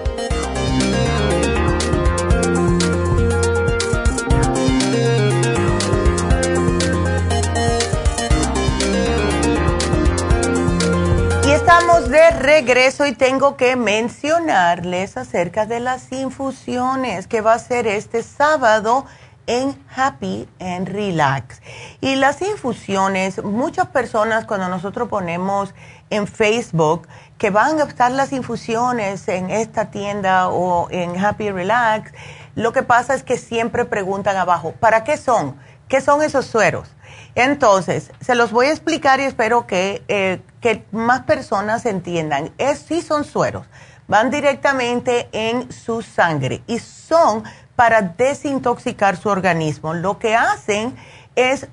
[SPEAKER 4] Estamos de regreso y tengo que mencionarles acerca de las infusiones que va a ser este sábado en Happy and Relax. Y las infusiones, muchas personas cuando nosotros ponemos en Facebook que van a estar las infusiones en esta tienda o en Happy Relax, lo que pasa es que siempre preguntan abajo, ¿para qué son? ¿Qué son esos sueros? Entonces, se los voy a explicar y espero que, eh, que más personas entiendan. Es, sí son sueros, van directamente en su sangre y son para desintoxicar su organismo. Lo que hacen es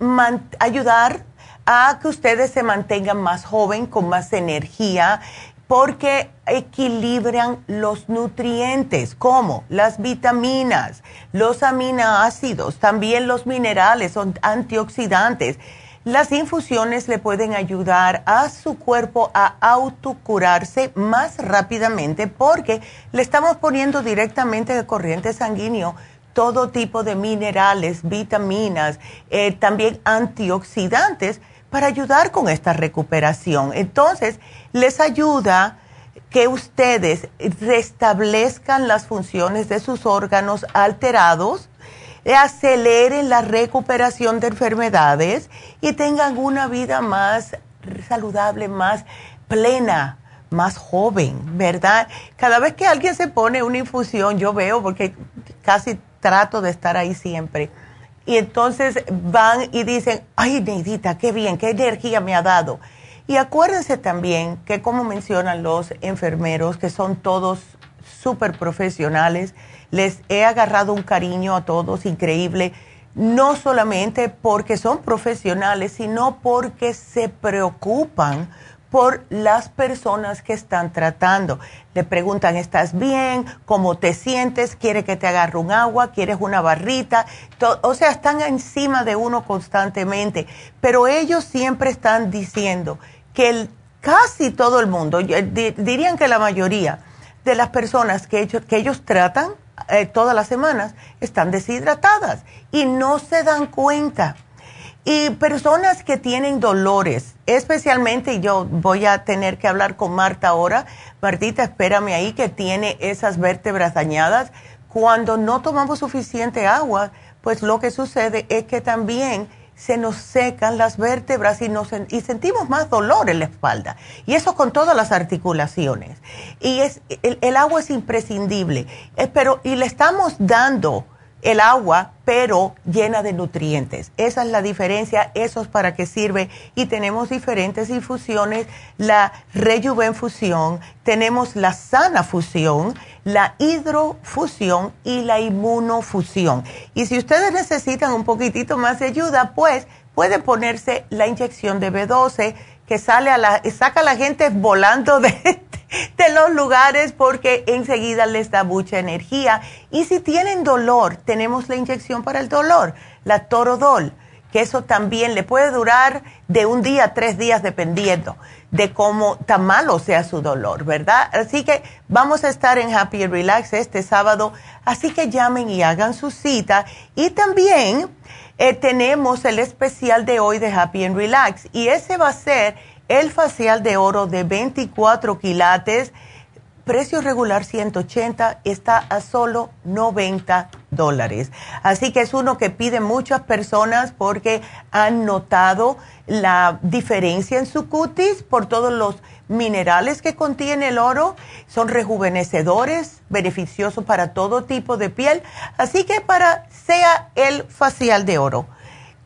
[SPEAKER 4] ayudar a que ustedes se mantengan más joven, con más energía, porque equilibran los nutrientes, como las vitaminas, los aminoácidos, también los minerales, son antioxidantes. las infusiones le pueden ayudar a su cuerpo a autocurarse más rápidamente porque le estamos poniendo directamente de corriente sanguíneo todo tipo de minerales, vitaminas, eh, también antioxidantes para ayudar con esta recuperación. Entonces, les ayuda que ustedes restablezcan las funciones de sus órganos alterados aceleren la recuperación de enfermedades y tengan una vida más saludable, más plena, más joven, ¿verdad? Cada vez que alguien se pone una infusión, yo veo, porque casi trato de estar ahí siempre, y entonces van y dicen, ay, Neidita, qué bien, qué energía me ha dado. Y acuérdense también que como mencionan los enfermeros, que son todos súper profesionales, les he agarrado un cariño a todos increíble, no solamente porque son profesionales, sino porque se preocupan por las personas que están tratando. Le preguntan, ¿estás bien? ¿Cómo te sientes? ¿Quiere que te agarre un agua? ¿Quieres una barrita? o sea, están encima de uno constantemente, pero ellos siempre están diciendo que casi todo el mundo, dirían que la mayoría de las personas que que ellos tratan, eh, todas las semanas están deshidratadas y no se dan cuenta. Y personas que tienen dolores, especialmente, yo voy a tener que hablar con Marta ahora, Martita, espérame ahí, que tiene esas vértebras dañadas. Cuando no tomamos suficiente agua, pues lo que sucede es que también se nos secan las vértebras y, nos, y sentimos más dolor en la espalda. Y eso con todas las articulaciones. Y es, el, agua es imprescindible. Pero, y le estamos dando el agua, pero llena de nutrientes. Esa es la diferencia, eso es para qué sirve. Y tenemos diferentes infusiones, la rejuvenfusión, tenemos la sana fusión, la hidrofusión y la inmunofusión. Y si ustedes necesitan un poquitito más de ayuda, pues pueden ponerse la inyección de B12 que sale a la, saca a la gente volando de, de los lugares porque enseguida les da mucha energía. Y si tienen dolor, tenemos la inyección para el dolor, la Torodol, que eso también le puede durar de un día a tres días dependiendo de cómo tan malo sea su dolor, ¿verdad? Así que vamos a estar en Happy and Relax este sábado, así que llamen y hagan su cita. Y también eh, tenemos el especial de hoy de Happy and Relax y ese va a ser el facial de oro de 24 quilates, precio regular 180, está a solo 90 dólares. Así que es uno que piden muchas personas porque han notado la diferencia en su cutis por todos los minerales que contiene el oro. Son rejuvenecedores, beneficiosos para todo tipo de piel. Así que para sea el facial de oro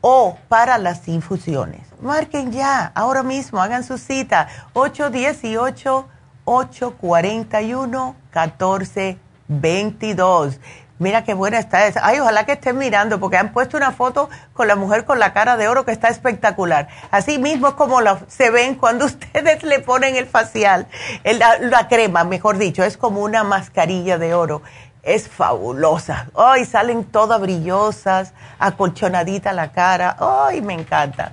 [SPEAKER 4] o para las infusiones marquen ya, ahora mismo, hagan su cita, 818-841-1422. Mira qué buena está esa. Ay, ojalá que estén mirando porque han puesto una foto con la mujer con la cara de oro que está espectacular. Así mismo es como se ven cuando ustedes le ponen el facial, la, la, crema, mejor dicho, es como una mascarilla de oro. Es fabulosa. Ay, salen todas brillosas, acolchonadita la cara. Ay, me encanta.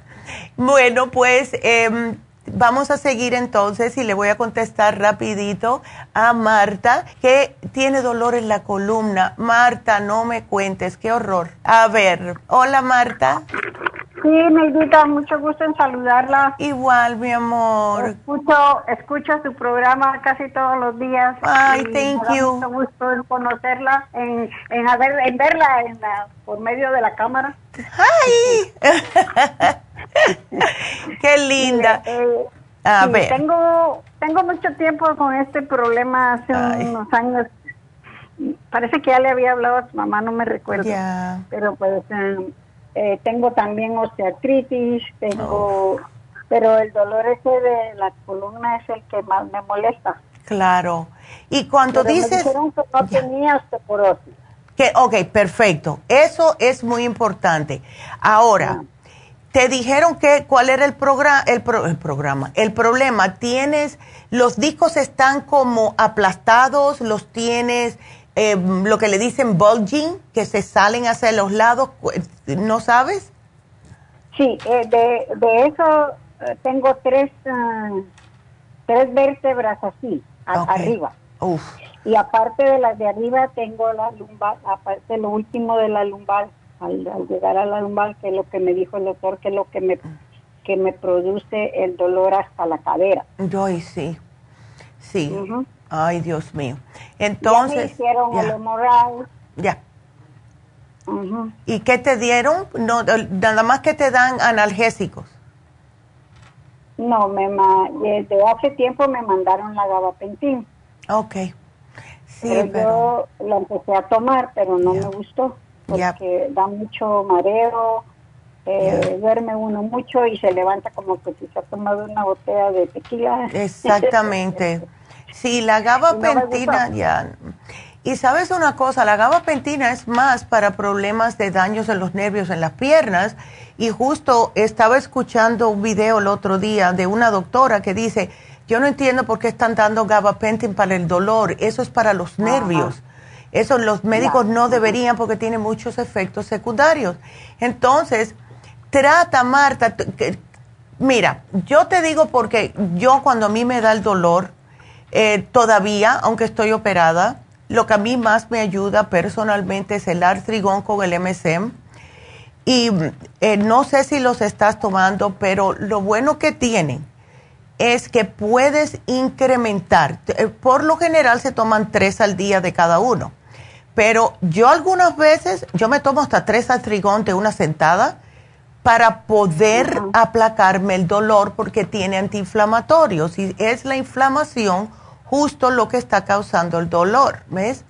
[SPEAKER 4] Bueno, pues em, vamos a seguir entonces y le voy a contestar rapidito a Marta que tiene dolor en la columna. Marta, no me cuentes, qué horror. A ver, hola Marta.
[SPEAKER 9] Sí, Neidita, mucho gusto en saludarla.
[SPEAKER 4] Igual, mi amor.
[SPEAKER 9] Escucho, escucho su programa casi todos los días.
[SPEAKER 4] Ay, thank you.
[SPEAKER 9] Mucho gusto en conocerla, en, en, en verla en la, por medio de la cámara.
[SPEAKER 4] ¡Ay! ¡Qué linda!
[SPEAKER 9] Eh, a ver. Tengo, tengo mucho tiempo con este problema hace unos años. Parece que ya le había hablado a su mamá, no me recuerdo. Pero pues eh, eh, tengo también osteoartritis, tengo... Oh. Pero el dolor ese de la columna es el que más me molesta.
[SPEAKER 4] Claro. Y cuando dices... Me
[SPEAKER 9] dijeron que no tenía osteoporosis.
[SPEAKER 4] Que, ok, perfecto. Eso es muy importante. Ahora, te dijeron que cuál era el, programa el, programa, el problema. Tienes, los discos están como aplastados, los tienes, eh, lo que le dicen bulging, que se salen hacia los lados, ¿no sabes?
[SPEAKER 9] Sí, eh, de, de eso eh, tengo tres, ah, tres vértebras así, arriba. Y aparte de las de arriba tengo la lumbar, aparte lo último de la lumbar, al, llegar a la lumbar, que es lo que me dijo el doctor, que es lo que me, que me produce el dolor hasta la cadera.
[SPEAKER 4] Yo sí, sí. Ay, Dios mío. Entonces. Ya me
[SPEAKER 9] hicieron el hemorragia.
[SPEAKER 4] Ya. ¿Y qué te dieron? No, nada más que te dan analgésicos.
[SPEAKER 9] No, me desde hace tiempo me mandaron la gabapentina.
[SPEAKER 4] Ok.
[SPEAKER 9] Sí, pero, yo la empecé a tomar, pero no me gustó porque da mucho mareo, eh, duerme uno mucho y se levanta como que si se ha tomado una botella de tequila.
[SPEAKER 4] Exactamente. sí, la gabapentina ya. Y sabes una cosa, la gabapentina es más para problemas de daños en los nervios en las piernas. Y justo estaba escuchando un video el otro día de una doctora que dice, yo no entiendo por qué están dando gabapentin para el dolor, eso es para los nervios. Eso los médicos no deberían porque tiene muchos efectos secundarios. Entonces, trata, Marta, mira, yo te digo porque yo cuando a mí me da el dolor, eh, todavía, aunque estoy operada, lo que a mí más me ayuda personalmente es el artrigón con el MSM. Y eh, no sé si los estás tomando, pero lo bueno que tienen es que puedes incrementar. Eh, por lo general se toman tres al día de cada uno. Pero yo algunas veces, yo me tomo hasta tres artrigón de una sentada para poder aplacarme el dolor porque tiene antiinflamatorios y es la inflamación justo lo que está causando el dolor, ¿ves?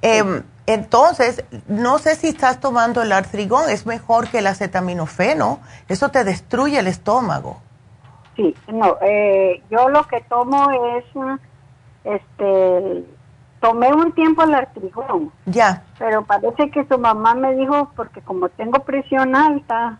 [SPEAKER 4] Em, entonces, no sé si estás tomando el artrigón, es mejor que el acetaminofeno, eso te destruye el estómago.
[SPEAKER 9] Sí, no, eh, yo lo que tomo es, este, tomé un tiempo el artrigón.
[SPEAKER 4] Ya.
[SPEAKER 9] Pero parece que su mamá me dijo, porque como tengo presión alta,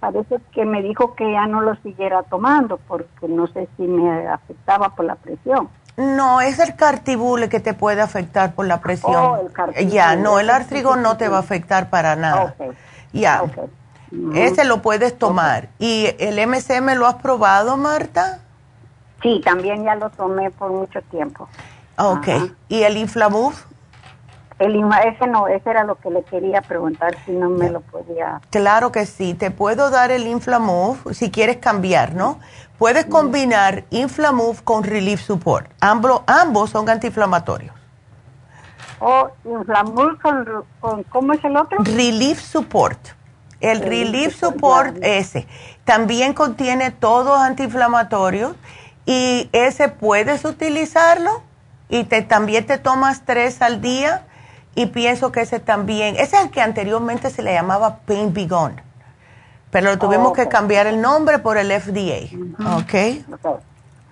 [SPEAKER 9] parece que me dijo que ya no lo siguiera tomando, porque no sé si me afectaba por la presión.
[SPEAKER 4] No, es el cartibule que te puede afectar por la presión. Oh, ya, no, el artrigón no te va a afectar para nada. Ya. Ese lo puedes tomar. ¿Y el MCM lo has probado, Marta?
[SPEAKER 9] Sí, también ya lo tomé por mucho tiempo.
[SPEAKER 4] Ok. ¿Y el Inflamuf?
[SPEAKER 9] El, ese no, ese era lo que le quería preguntar si no me lo podía.
[SPEAKER 4] Claro que sí, te puedo dar el Inflamuf si quieres cambiar, ¿no? Puedes combinar Inflamuf con Relief Support. Ambos, ambos son antiinflamatorios.
[SPEAKER 9] ¿O Inflamuf con, cómo es el otro?
[SPEAKER 4] Relief Support. El Relief, Support ese también contiene todos antiinflamatorios y ese puedes utilizarlo y te, también te tomas tres al día y pienso que ese también, ese es el que anteriormente se le llamaba Pain Be Gone pero tuvimos que cambiar el nombre por el FDA,
[SPEAKER 9] ¿ok?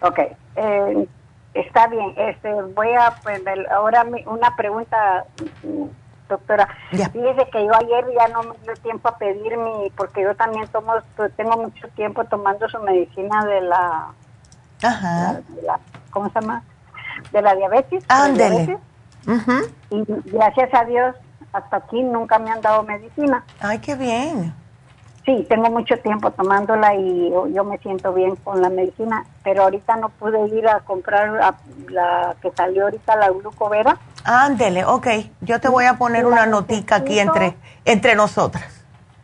[SPEAKER 9] Ok, eh, está bien. Este, voy a, pues, ahora una pregunta, doctora. Fíjese que yo ayer ya no me dio tiempo a pedir mi, porque yo también tomo, pues, tengo mucho tiempo tomando su medicina de la,
[SPEAKER 4] Ajá.
[SPEAKER 9] ¿cómo se llama? De la diabetes.
[SPEAKER 4] Ándele.
[SPEAKER 9] Y gracias a Dios, hasta aquí nunca me han dado medicina.
[SPEAKER 4] Ay, qué bien.
[SPEAKER 9] Sí, tengo mucho tiempo tomándola y yo, me siento bien con la medicina, pero ahorita no pude ir a comprar la, que salió ahorita, la glucovera.
[SPEAKER 4] Ándele, ok. Yo te voy a poner una notica aquí entre, entre nosotras.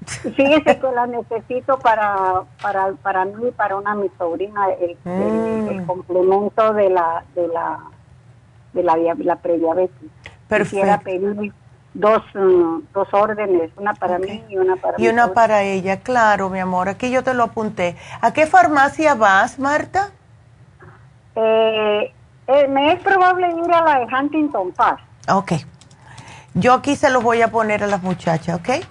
[SPEAKER 9] Fíjese que la necesito para, para, para mí y para una mi sobrina, el, mm. complemento de la, de la, de la, la prediabetes.
[SPEAKER 4] Perfecto.
[SPEAKER 9] Quisiera pedir dos, mm, dos órdenes, una para mí y una para
[SPEAKER 4] Y una para ella, claro, mi amor. Aquí yo te lo apunté. ¿A qué farmacia vas, Marta?
[SPEAKER 9] Eh, eh, me es probable ir a la de Huntington Park.
[SPEAKER 4] Ok. Yo aquí se los voy a poner a las muchachas, ¿ok?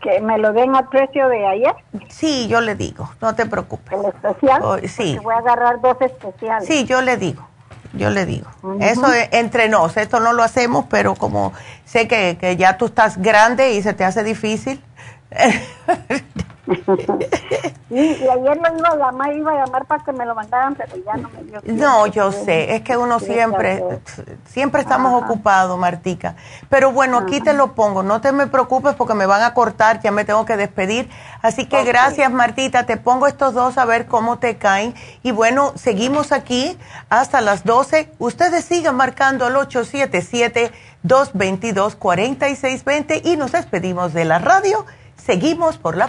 [SPEAKER 9] ¿Que me lo den al precio de ayer?
[SPEAKER 4] Sí, yo le digo, no te preocupes.
[SPEAKER 9] ¿El especial?
[SPEAKER 4] Oh, sí.
[SPEAKER 9] voy a agarrar dos especiales.
[SPEAKER 4] Sí, yo le digo yo le digo. Eso es entre nos, esto no lo hacemos, pero como sé que, ya tú estás grande y se te hace difícil.
[SPEAKER 9] y ayer lo iba a llamar, iba a llamar para que me lo mandaran, pero ya no me dio
[SPEAKER 10] No, yo sé, es que uno siempre, siempre estamos ocupados, Martica. Pero bueno, aquí te lo pongo, no te me preocupes porque me van a cortar, ya me tengo que despedir. Así que gracias, Martita, te pongo estos dos a ver cómo te caen. Y bueno, seguimos aquí hasta las 12. Ustedes sigan marcando al 877-222-4620 y nos despedimos de la radio Seguimos por la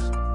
[SPEAKER 3] podcast.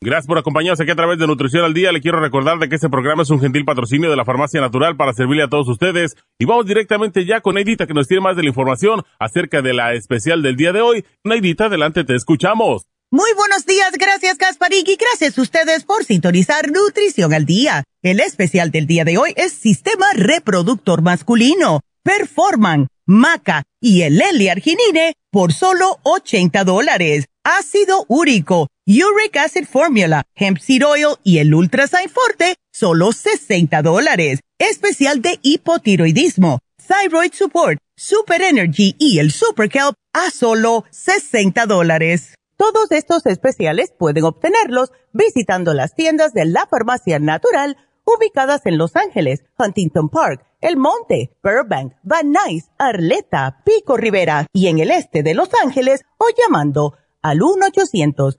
[SPEAKER 11] Gracias por acompañarnos aquí a través de Nutrición al Día. Le quiero recordar de que este programa es un gentil patrocinio de la Farmacia Natural para servirle a todos ustedes. Y vamos directamente ya con Neidita que nos tiene más de la información acerca de la especial del día de hoy. Neidita, adelante, te escuchamos.
[SPEAKER 4] Muy buenos días, gracias Gasparín y gracias a ustedes por sintonizar Nutrición al Día. El especial del día de hoy es Sistema Reproductor Masculino, Performan, Maca y el L-Arginine por solo 80 dólares. Ácido úrico Uric Acid Formula, Hemp Seed Oil y el Ultrasign Forte, solo 60 dólares. Especial de hipotiroidismo, Thyroid Support, Super Energy y el Super Kelp a solo 60 dólares. Todos estos especiales pueden obtenerlos visitando las tiendas de la Farmacia Natural ubicadas en Los Ángeles, Huntington Park, El Monte, Burbank, Van Nuys, Arleta, Pico Rivera y en el este de Los Ángeles o llamando al 1 800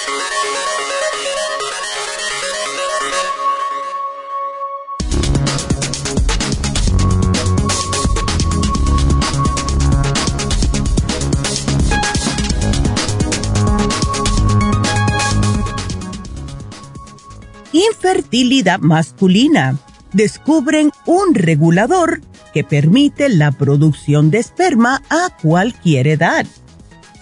[SPEAKER 4] Infertilidad masculina. Descubren un regulador que permite la producción de esperma a cualquier edad.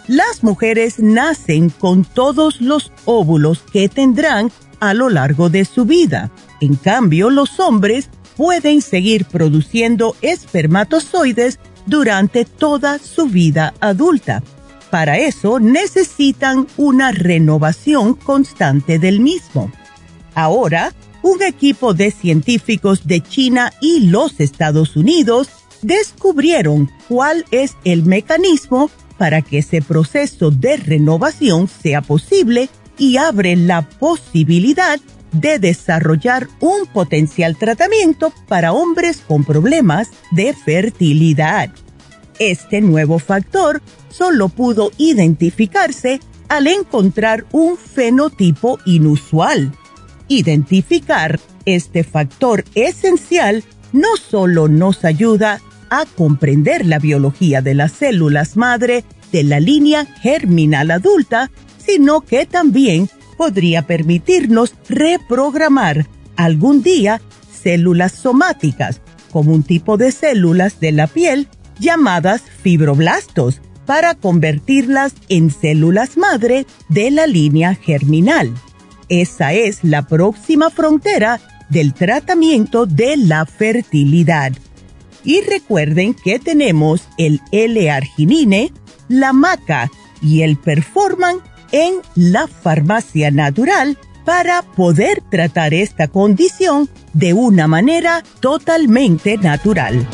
[SPEAKER 4] Las mujeres nacen con todos los óvulos que tendrán a lo largo de su vida. En cambio, los hombres pueden seguir produciendo espermatozoides durante toda su vida adulta. Para eso necesitan una renovación constante del mismo. Ahora, un equipo de científicos de China y los Estados Unidos descubrieron cuál es el mecanismo para que ese proceso de renovación sea posible y abre la posibilidad
[SPEAKER 5] de desarrollar un potencial tratamiento para hombres con problemas de fertilidad. Este nuevo factor solo pudo identificarse al encontrar un fenotipo inusual. Identificar este factor esencial no solo nos ayuda a comprender la biología de las células madre de la línea germinal adulta, sino que también podría permitirnos reprogramar algún día células somáticas, como un tipo de células de la piel llamadas fibroblastos, para convertirlas en células madre de la línea germinal. Esa es la próxima frontera del tratamiento de la fertilidad. Y recuerden que tenemos el L-arginine, la maca y el performan en la farmacia natural para poder tratar esta condición de una manera totalmente natural.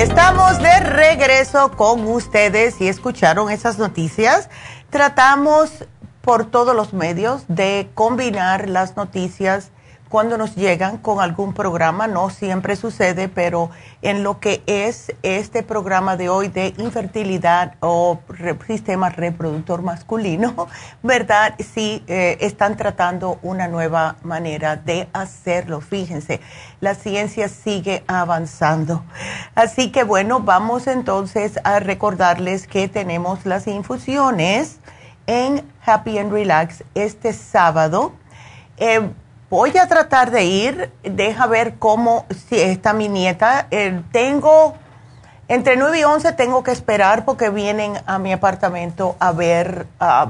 [SPEAKER 4] Estamos de regreso con ustedes y escucharon esas noticias. Tratamos por todos los medios de combinar las noticias cuando nos llegan con algún programa, no siempre sucede, pero en lo que es este programa de hoy de infertilidad o sistema reproductor masculino, ¿verdad? Sí, eh, están tratando una nueva manera de hacerlo. Fíjense, la ciencia sigue avanzando. Así que bueno, vamos entonces a recordarles que tenemos las infusiones en Happy and Relax este sábado. Eh, voy a tratar de ir, deja ver cómo si está mi nieta. Eh, tengo, entre 9 y 11 tengo que esperar porque vienen a mi apartamento a ver, uh,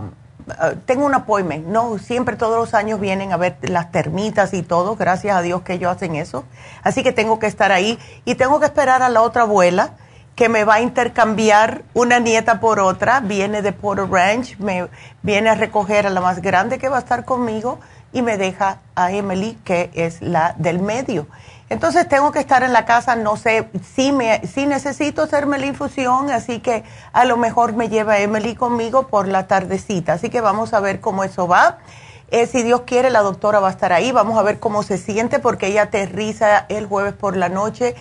[SPEAKER 4] tengo un appointment, no, siempre todos los años vienen a ver las termitas y todo, gracias a Dios que ellos hacen eso. Así que tengo que estar ahí y tengo que esperar a la otra abuela que me va a intercambiar una nieta por otra, viene de Porter Ranch, me viene a recoger a la más grande que va a estar conmigo y me deja a Emily, que es la del medio. Entonces tengo que estar en la casa, no sé si, me, si necesito hacerme la infusión, así que a lo mejor me lleva Emily conmigo por la tardecita. Así que vamos a ver cómo eso va. Eh, si Dios quiere, la doctora va a estar ahí. Vamos a ver cómo se siente porque ella aterriza el jueves por la noche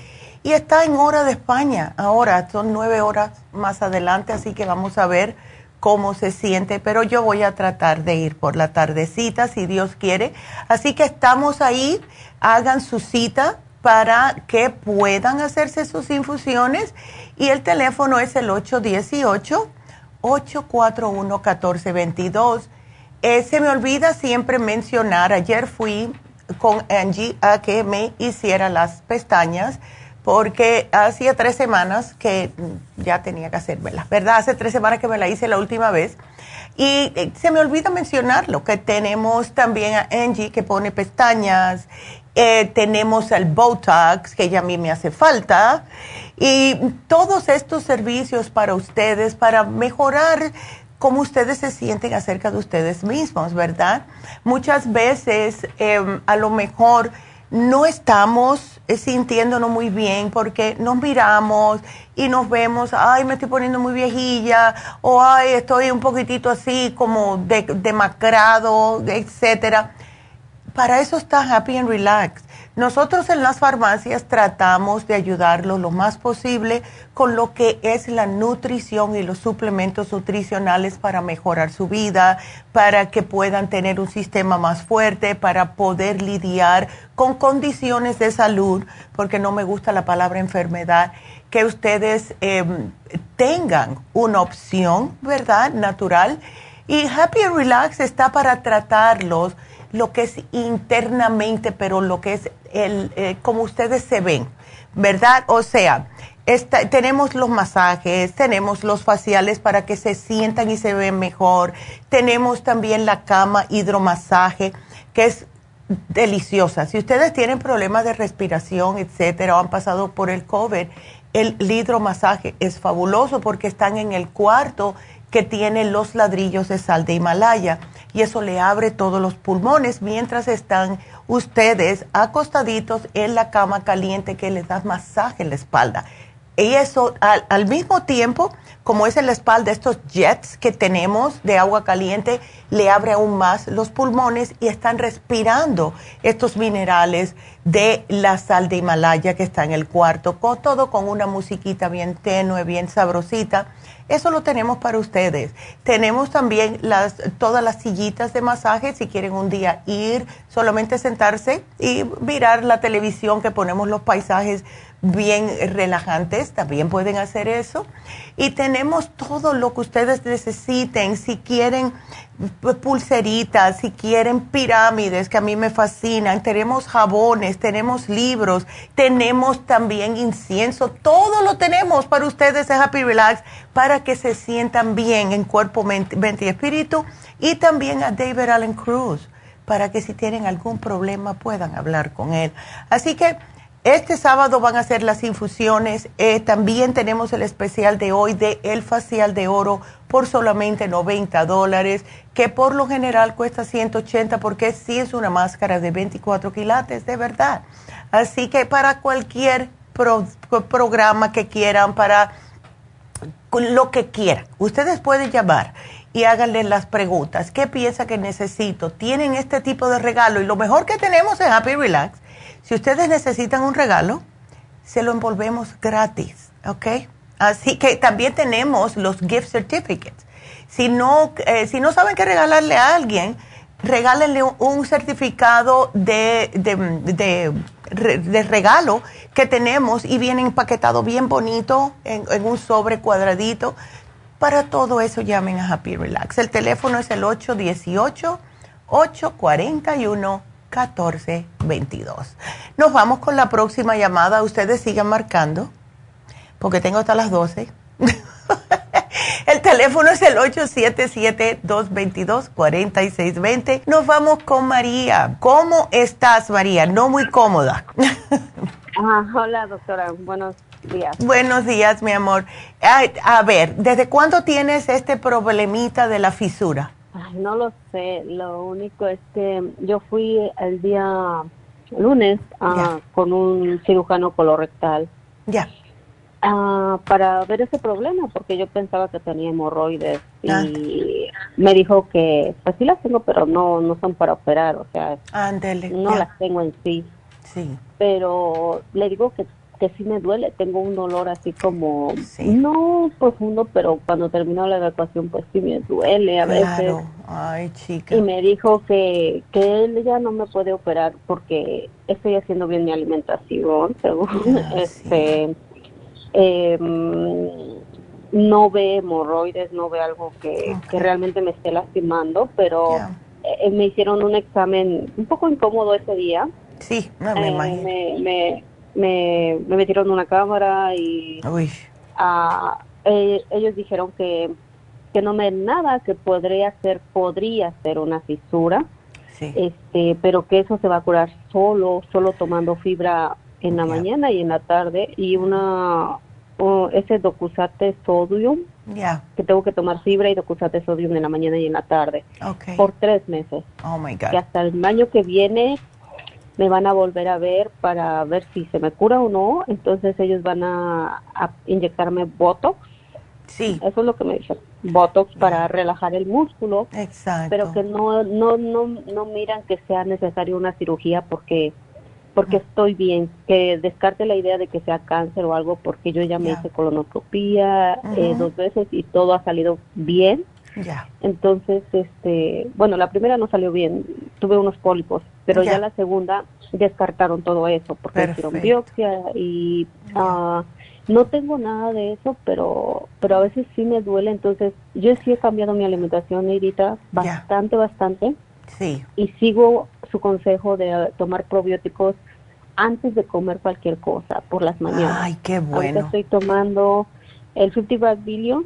[SPEAKER 4] y está en hora de España. Ahora son nueve horas más adelante, así que vamos a ver cómo se siente, pero yo voy a tratar de ir por la tardecita, si Dios quiere. Así que estamos ahí, hagan su cita para que puedan hacerse sus infusiones y el teléfono es el 818-841-1422. Eh, se me olvida siempre mencionar, ayer fui con Angie a que me hiciera las pestañas porque hacía tres semanas que ya tenía que hacérmela, ¿verdad? Hace tres semanas que me la hice la última vez. Y eh, se me olvida mencionarlo, que tenemos también a Angie que pone pestañas, eh, tenemos el Botox, que ya a mí me hace falta, y todos estos servicios para ustedes, para mejorar cómo ustedes se sienten acerca de ustedes mismos, ¿verdad? Muchas veces em, a lo mejor no estamos sintiéndonos muy bien porque nos miramos y nos vemos, ay, me estoy poniendo muy viejilla, o ay, estoy un poquitito así como demacrado, etcétera. Para eso está Happy and Relax. Nosotros en las farmacias tratamos de ayudarlos lo más posible con lo que es la nutrición y los suplementos nutricionales para mejorar su vida, para que puedan tener un sistema más fuerte, para poder lidiar con condiciones de salud, porque no me gusta la palabra enfermedad, que ustedes em, tengan una opción, ¿verdad? Natural. Y Happy and Relax está para tratarlos lo que es internamente, pero lo que es el, eh, como ustedes se ven, ¿verdad? O sea, tenemos los masajes, tenemos los faciales para que se sientan y se ven mejor, tenemos también la cama hidromasaje, que es deliciosa. Si ustedes tienen problemas de respiración, etcétera, o han pasado por el COVID, el hidromasaje es fabuloso porque están en el cuarto que tiene los ladrillos de sal de Himalaya y eso le abre todos los pulmones mientras están ustedes acostaditos en la cama caliente que les da masaje en la espalda. Y eso al, mismo tiempo, como es en la espalda, estos jets que tenemos de agua caliente, le abre aún más los pulmones y están respirando estos minerales de la sal de Himalaya que está en el cuarto, con, todo con una musiquita bien tenue, bien sabrosita. Eso lo tenemos para ustedes. Tenemos también las, todas las sillitas de masaje si quieren un día ir, solamente sentarse y mirar la televisión que ponemos los paisajes bien relajantes, también pueden hacer eso. Y tenemos todo lo que ustedes necesiten, si quieren pulseritas, si quieren pirámides, que a mí me fascinan, tenemos jabones, tenemos libros, tenemos también incienso, todo lo tenemos para ustedes en Happy Relax, para que se sientan bien en cuerpo, mente, y espíritu, y también a David Allen Cruz, para que si tienen algún problema puedan hablar con él. Así que este sábado van a ser las infusiones. Eh, también tenemos el especial de hoy de el facial de oro por solamente 90 dólares, que por lo general cuesta 180 porque sí es una máscara de 24 quilates, de verdad. Así que para cualquier programa que quieran, para lo que quieran, ustedes pueden llamar y háganle las preguntas. ¿Qué piensa que necesito? ¿Tienen este tipo de regalo? Y lo mejor que tenemos es Happy Relax si ustedes necesitan un regalo, se lo envolvemos gratis, ¿ok? Así que también tenemos los gift certificates. Si no, eh, si no saben qué regalarle a alguien, regálenle un certificado de, de, regalo que tenemos y viene empaquetado bien bonito en, en, un sobre cuadradito. Para todo eso llamen a Happy Relax. El teléfono es el 818 841 1422. Nos vamos con la próxima llamada. Ustedes sigan marcando, porque tengo hasta las 12. el teléfono es el 877-222-4620. Nos vamos con María. ¿Cómo estás, María? No muy cómoda.
[SPEAKER 12] Ah, hola, doctora. Buenos días.
[SPEAKER 4] Buenos días, mi amor. a ver, ¿desde cuándo tienes este problemita de la fisura?
[SPEAKER 12] No lo sé, lo único es que yo fui el día lunes ah, con un cirujano colorectal.
[SPEAKER 4] Ya.
[SPEAKER 12] Ah, para ver ese problema, porque yo pensaba que tenía hemorroides y ah. me dijo que, pues sí las tengo, pero no, no son para operar, o sea, no las tengo en sí.
[SPEAKER 4] Sí.
[SPEAKER 12] Pero le digo que que sí me duele, tengo un dolor así como, no profundo, pero cuando terminó la evacuación pues sí me duele a veces.
[SPEAKER 4] Ay, chica.
[SPEAKER 12] Y me dijo que, que él ya no me puede operar porque estoy haciendo bien mi alimentación, según ah, este, em, no ve hemorroides, no ve algo que, que realmente me esté lastimando, pero eh, me hicieron un examen un poco incómodo ese día.
[SPEAKER 4] Sí, no me
[SPEAKER 12] eh,
[SPEAKER 4] imagino.
[SPEAKER 12] me, me, me metieron una cámara y eh, ellos dijeron que, que no me nada, que podría ser, podría ser una fisura, este, pero que eso se va a curar solo, solo tomando fibra en la mañana y en la tarde y una ese docusate sodium que tengo que tomar fibra y docusate sodium en la mañana y en la tarde por tres meses.
[SPEAKER 4] Oh my God.
[SPEAKER 12] que hasta el año que viene me van a volver a ver para ver si se me cura o no. Entonces ellos van a, inyectarme Botox.
[SPEAKER 4] Sí.
[SPEAKER 12] Eso es lo que me dicen. Botox para relajar el músculo.
[SPEAKER 4] Exacto.
[SPEAKER 12] Pero que no, no, no, no miran que sea necesario una cirugía porque porque estoy bien, que descarte la idea de que sea cáncer o algo, porque yo ya me hice colonoscopía eh, dos veces y todo ha salido bien. Entonces, este, bueno, la primera no salió bien, tuve unos pólipos, pero ya, la segunda descartaron todo eso porque hicieron biopsia y uh, no tengo nada de eso, pero pero a veces sí me duele, entonces yo sí he cambiado mi alimentación, Edita, bastante, bastante.
[SPEAKER 4] Sí.
[SPEAKER 12] Y sigo su consejo de tomar probióticos antes de comer cualquier cosa por las mañanas.
[SPEAKER 4] Ay, qué bueno.
[SPEAKER 12] estoy tomando el 55 Billion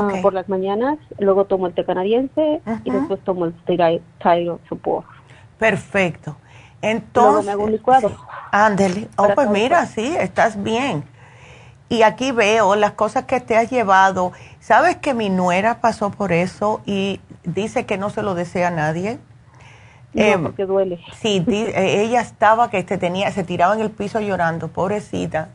[SPEAKER 12] Ah, por las mañanas, luego tomo el té canadiense y después tomo el thyroid support.
[SPEAKER 4] Perfecto. Entonces,
[SPEAKER 12] me hago un licuado.
[SPEAKER 4] Ándele. Oh, pues mira, sí, estás bien. Y aquí veo las cosas que te has llevado. ¿Sabes que mi nuera pasó por eso y dice que no se lo desea a nadie?
[SPEAKER 12] No, em, porque duele.
[SPEAKER 4] Sí, eh, ella estaba que se tenía, se tiraba en el piso llorando, pobrecita.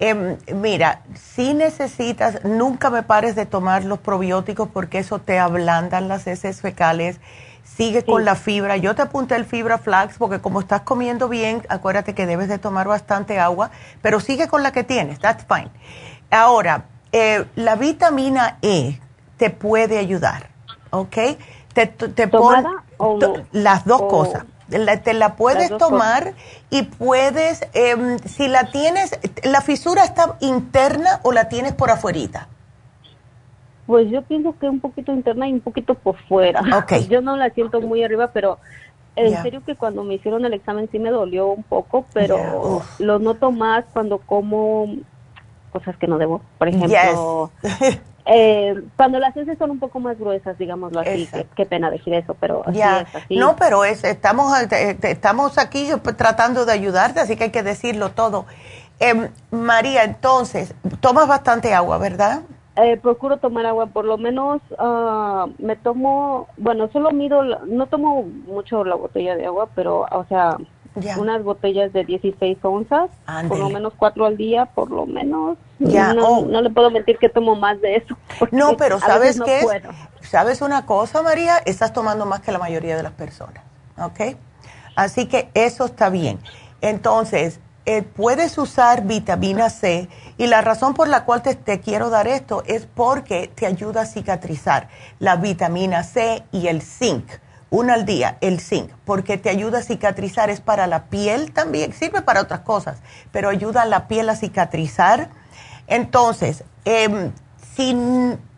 [SPEAKER 4] Em, mira, si necesitas, nunca me pares de tomar los probióticos porque eso te ablandan las heces fecales. Sigue con la fibra. Yo te apunté el fibra flax porque como estás comiendo bien, acuérdate que debes de tomar bastante agua, pero sigue con la que tienes. That's fine. Ahora, eh, la vitamina E te puede ayudar, ¿ok? Te, te las dos cosas. Te la puedes tomar y puedes, em, si la tienes, ¿la fisura está interna o la tienes por afuerita?
[SPEAKER 12] Pues yo pienso que un poquito interna y un poquito por fuera.
[SPEAKER 4] Okay.
[SPEAKER 12] Yo no la siento muy arriba, pero en serio que cuando me hicieron el examen sí me dolió un poco, pero lo noto más cuando como cosas que no debo. Por ejemplo, eh, cuando las heces son un poco más gruesas, digámoslo así. Qué, pena decir eso, pero así es así.
[SPEAKER 4] No, pero es, estamos, eh, estamos aquí tratando de ayudarte, así que hay que decirlo todo. Eh, María, entonces, tomas bastante agua, ¿verdad?
[SPEAKER 12] Eh, procuro tomar agua, por lo menos uh, me tomo, bueno, solo mido, no tomo mucho la botella de agua, pero, o sea, unas botellas de 16 onzas, por lo menos cuatro al día, por lo menos. Ya. No, oh. no le puedo mentir que tomo más de eso.
[SPEAKER 4] No, pero ¿sabes qué? ¿Sabes una cosa, María? Estás tomando más que la mayoría de las personas, ¿ok? Así que eso está bien. Entonces, eh, puedes usar vitamina C y la razón por la cual te, te, quiero dar esto es porque te ayuda a cicatrizar la vitamina C y el zinc. Una al día, el zinc, porque te ayuda a cicatrizar, es para la piel también, sirve para otras cosas, pero ayuda a la piel a cicatrizar. Entonces, eh, si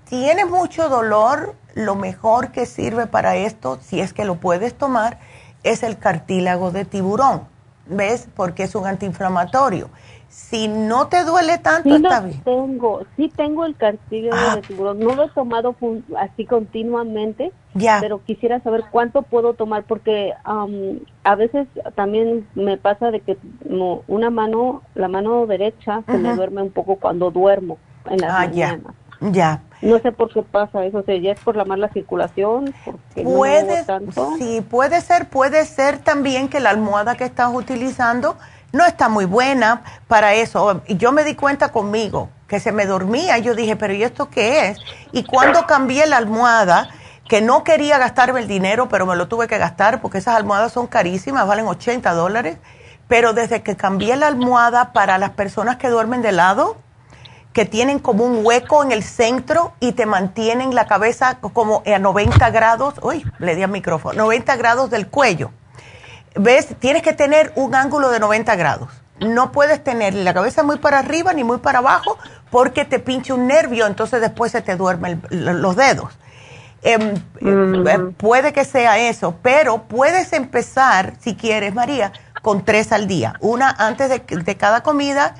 [SPEAKER 4] tienes mucho dolor, lo mejor que sirve para esto, si es que lo puedes tomar, es el cartílago de tiburón ¿ves? Porque es un antiinflamatorio. Si no te duele tanto,
[SPEAKER 12] sí
[SPEAKER 4] está bien.
[SPEAKER 12] Tengo, sí tengo el cartílago de ah. tiburón. No lo he tomado así continuamente, ya. pero quisiera saber cuánto puedo tomar porque a veces también me pasa de que una mano, la mano derecha, se me duerme un poco cuando duermo en las ah, mañanas.
[SPEAKER 4] Ya.
[SPEAKER 12] No sé por qué pasa eso, o sea, ya es por la mala circulación, porque puede,
[SPEAKER 4] Sí, puede ser, puede ser también que la almohada que estás utilizando no está muy buena para eso. Yo me di cuenta conmigo que se me dormía, y yo dije, pero ¿y esto qué es? Y cuando cambié la almohada, que no quería gastarme el dinero, pero me lo tuve que gastar porque esas almohadas son carísimas, valen 80 dólares, pero desde que cambié la almohada para las personas que duermen de lado, que tienen como un hueco en el centro y te mantienen la cabeza como a 90 grados, uy, le di al micrófono, 90 grados del cuello. ¿Ves? Tienes que tener un ángulo de 90 grados. No puedes tener la cabeza muy para arriba ni muy para abajo porque te pinche un nervio, entonces después se te duermen los dedos. Em, mm. eh, puede que sea eso, pero puedes empezar, si quieres, María, con tres al día. Una antes de, de cada comida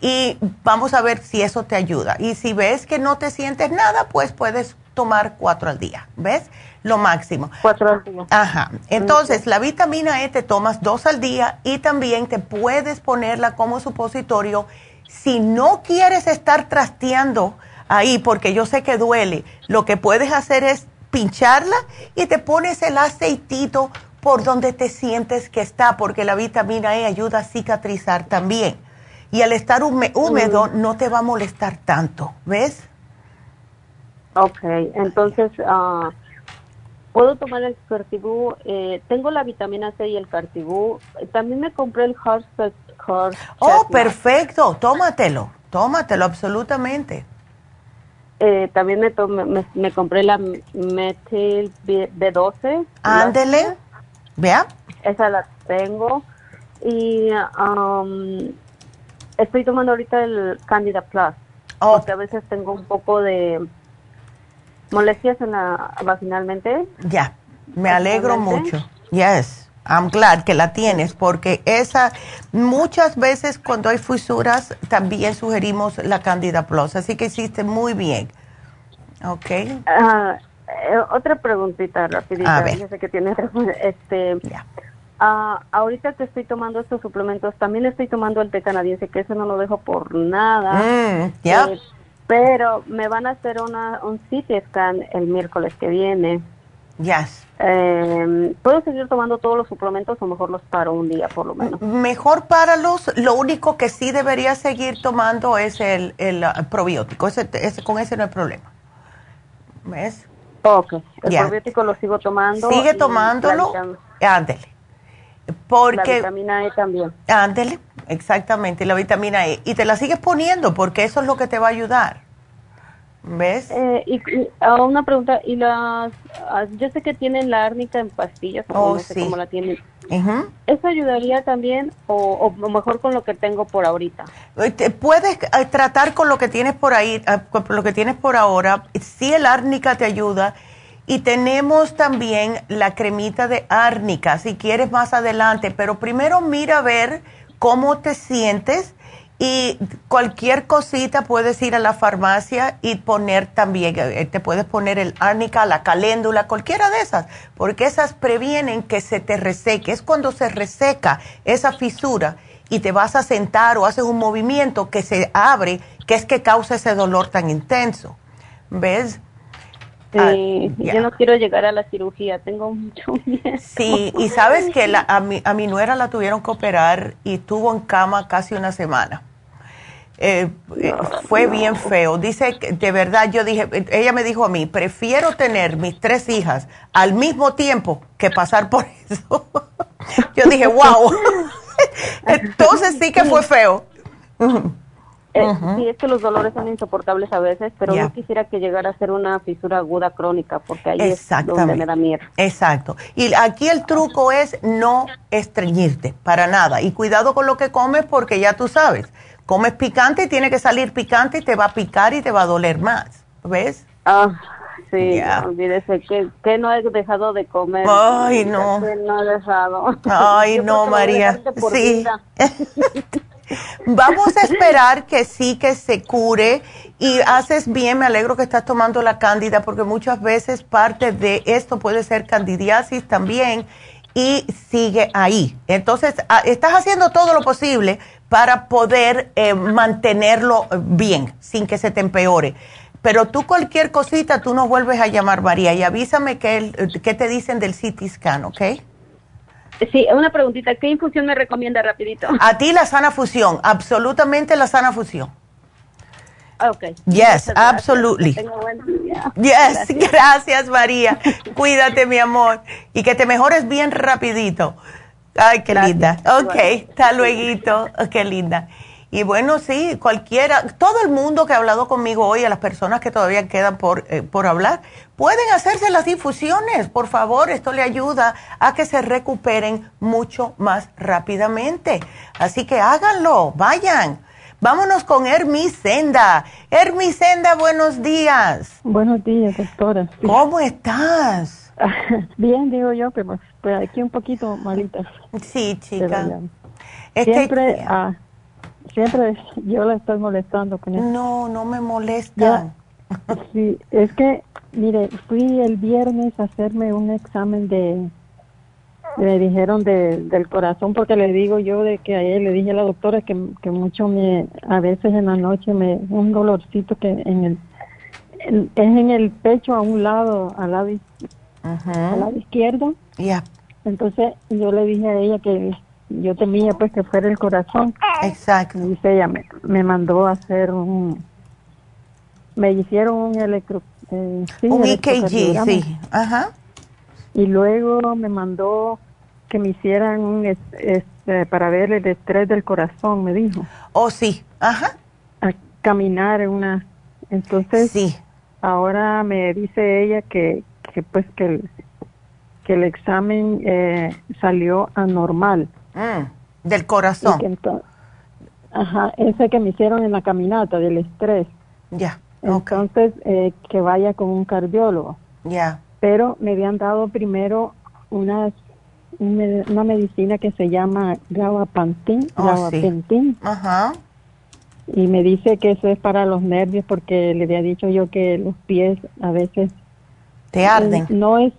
[SPEAKER 4] y vamos a ver si eso te ayuda. Y si ves que no te sientes nada, pues puedes tomar cuatro al día, ¿ves? Lo máximo.
[SPEAKER 12] Cuatro al día.
[SPEAKER 4] Ajá. Entonces, la vitamina E te tomas dos al día y también te puedes ponerla como supositorio si no quieres estar trasteando ahí, porque yo sé que duele, lo que puedes hacer es pincharla y te pones el aceitito por donde te sientes que está, porque la vitamina E ayuda a cicatrizar también y al estar húmedo mm. no te va a molestar tanto, ¿ves?
[SPEAKER 12] Ok, entonces, uh, ¿puedo tomar el cartibú? Eh, tengo la vitamina C y el cartibú. También me compré el Heart,
[SPEAKER 4] Oh, perfecto, tómatelo, tómatelo absolutamente.
[SPEAKER 12] Eh, también me, me, compré la metil B12.
[SPEAKER 4] Ándele, vea.
[SPEAKER 12] Esa la tengo. Y um, Estoy tomando ahorita el Candida Plus. Oh. Porque a veces tengo un poco de molestias en la vaginalmente.
[SPEAKER 4] Ya, me alegro mucho. Yes, I'm glad que la tienes porque esa muchas veces cuando hay fisuras también sugerimos la Candida Plus, así que hiciste muy bien. ¿Ok?
[SPEAKER 12] Uh, otra preguntita rapidita. A ver. Yo sé que tienes este Ah, ahorita que estoy tomando estos suplementos, también estoy tomando el té canadiense, que eso no lo dejo por nada.
[SPEAKER 4] Mm, ya.
[SPEAKER 12] Eh, pero me van a hacer una, un CT scan el miércoles que viene.
[SPEAKER 4] Yes.
[SPEAKER 12] Eh, ¿Puedo seguir tomando todos los suplementos o mejor los paro un día por lo menos?
[SPEAKER 4] Mejor páralos. Lo único que sí debería seguir tomando es el, el, uh, probiótico. Ese, ese, con ese no hay problema. ¿Ves?
[SPEAKER 12] Ok. El probiótico lo sigo tomando.
[SPEAKER 4] Sigue tomándolo. Ándele. Porque,
[SPEAKER 12] la vitamina E también.
[SPEAKER 4] Ándele, exactamente, la vitamina E. Y te la sigues poniendo porque eso es lo que te va a ayudar. ¿Ves?
[SPEAKER 12] Eh, y, una pregunta, y las, ah, yo sé que tienen la árnica en pastillas, oh, no sé cómo la tienen. ¿Eso ayudaría también o, mejor con lo que tengo por ahorita?
[SPEAKER 4] Eh, puedes eh, tratar con lo que tienes por ahí, con lo que tienes por ahora. Sí, el árnica te ayuda y tenemos también la cremita de árnica, si quieres más adelante, pero primero mira a ver cómo te sientes y cualquier cosita puedes ir a la farmacia y poner también, eh, te puedes poner el árnica, la caléndula, cualquiera de esas, porque esas previenen que se te reseque. Es cuando se reseca esa fisura y te vas a sentar o haces un movimiento que se abre, que es que causa ese dolor tan intenso. ¿Ves?
[SPEAKER 12] Ah, yo no quiero llegar a la cirugía, tengo mucho miedo.
[SPEAKER 4] Sí, y sabes que a, mi, a mi nuera la tuvieron que operar y estuvo en cama casi una semana. Eh, eh, fue bien feo. Dice que de verdad, yo dije, ella me dijo a mí, prefiero tener mis tres hijas al mismo tiempo que pasar por eso. yo dije, wow. Entonces sí que fue feo.
[SPEAKER 12] Eh, sí, es que los dolores son insoportables a veces, pero no quisiera que llegara a ser una fisura aguda crónica, porque ahí es donde me da miedo.
[SPEAKER 4] Exacto. Y aquí el truco es no estreñirte, para nada. Y cuidado con lo que comes, porque ya tú sabes, comes picante y tiene que salir picante y te va a picar y te va a doler más. ¿Ves?
[SPEAKER 12] Ah. Sí, olvídese que, que, no he dejado de comer.
[SPEAKER 4] Ay, no.
[SPEAKER 12] no he dejado.
[SPEAKER 4] Ay, no, María. Sí. Vamos a esperar que sí que se cure y haces bien, me alegro que estás tomando la cándida porque muchas veces parte de esto puede ser candidiasis también y sigue ahí. Entonces, ah, estás haciendo todo lo posible para poder eh, mantenerlo bien sin que se te empeore. Pero tú cualquier cosita, tú nos vuelves a llamar María y avísame qué, qué te dicen del CT scan, ¿ok?
[SPEAKER 12] Sí, una preguntita. ¿Qué infusión me recomienda rapidito?
[SPEAKER 4] A ti la sana fusión, absolutamente la sana fusión.
[SPEAKER 12] Ok.
[SPEAKER 4] Yes, absolutely. Yes, gracias. María. Cuídate, mi amor. Y que te mejores bien rapidito. Ay, qué linda. Ok, hasta luego. Qué linda. Y bueno, sí, cualquiera, todo el mundo que ha hablado conmigo hoy, a las personas que todavía quedan por, eh, por hablar, pueden hacerse las infusiones, por favor, esto le ayuda a que se recuperen mucho más rápidamente. Así que háganlo, vayan. Vámonos con Hermisenda. Hermisenda, buenos días.
[SPEAKER 13] Buenos días, doctora.
[SPEAKER 4] ¿Cómo estás?
[SPEAKER 13] Bien, digo yo, pero pues, aquí un poquito malita.
[SPEAKER 4] Sí, chica.
[SPEAKER 13] Siempre, ah, siempre yo la estoy molestando con eso.
[SPEAKER 4] No, no me molesta.
[SPEAKER 13] sí, es que, mire, fui el viernes a hacerme un examen de, me dijeron de, del corazón, porque le digo yo de que ayer le dije a la doctora que, que mucho me, a veces en la noche me, un dolorcito que en el, es en el pecho a un lado, al lado, al lado izquierdo.
[SPEAKER 4] Ya.
[SPEAKER 13] Entonces yo le dije a ella que yo temía pues que fuera el corazón.
[SPEAKER 4] Exacto.
[SPEAKER 13] Dice ella, me, me mandó a hacer un, me hicieron un electro...
[SPEAKER 4] Eh, un EKG, sí. Ajá.
[SPEAKER 13] Y luego me mandó que me hicieran un, este, para ver el estrés del corazón, me dijo.
[SPEAKER 4] Oh, sí. Ajá.
[SPEAKER 13] A caminar en una... Entonces,
[SPEAKER 4] sí.
[SPEAKER 13] ahora me dice ella que, que pues que el, que el examen eh, salió anormal.
[SPEAKER 4] Mm, del corazón.
[SPEAKER 13] ajá, ese que me hicieron en la caminata, del estrés.
[SPEAKER 4] Ya.
[SPEAKER 13] Entonces, eh, que vaya con un cardiólogo.
[SPEAKER 4] Ya.
[SPEAKER 13] Pero me habían dado primero una, una medicina que se llama gabapentin.
[SPEAKER 4] Oh, gabapentin. Ajá.
[SPEAKER 13] Y me dice que eso es para los nervios porque le había dicho yo que los pies a veces...
[SPEAKER 4] ¿Te arden?
[SPEAKER 13] no es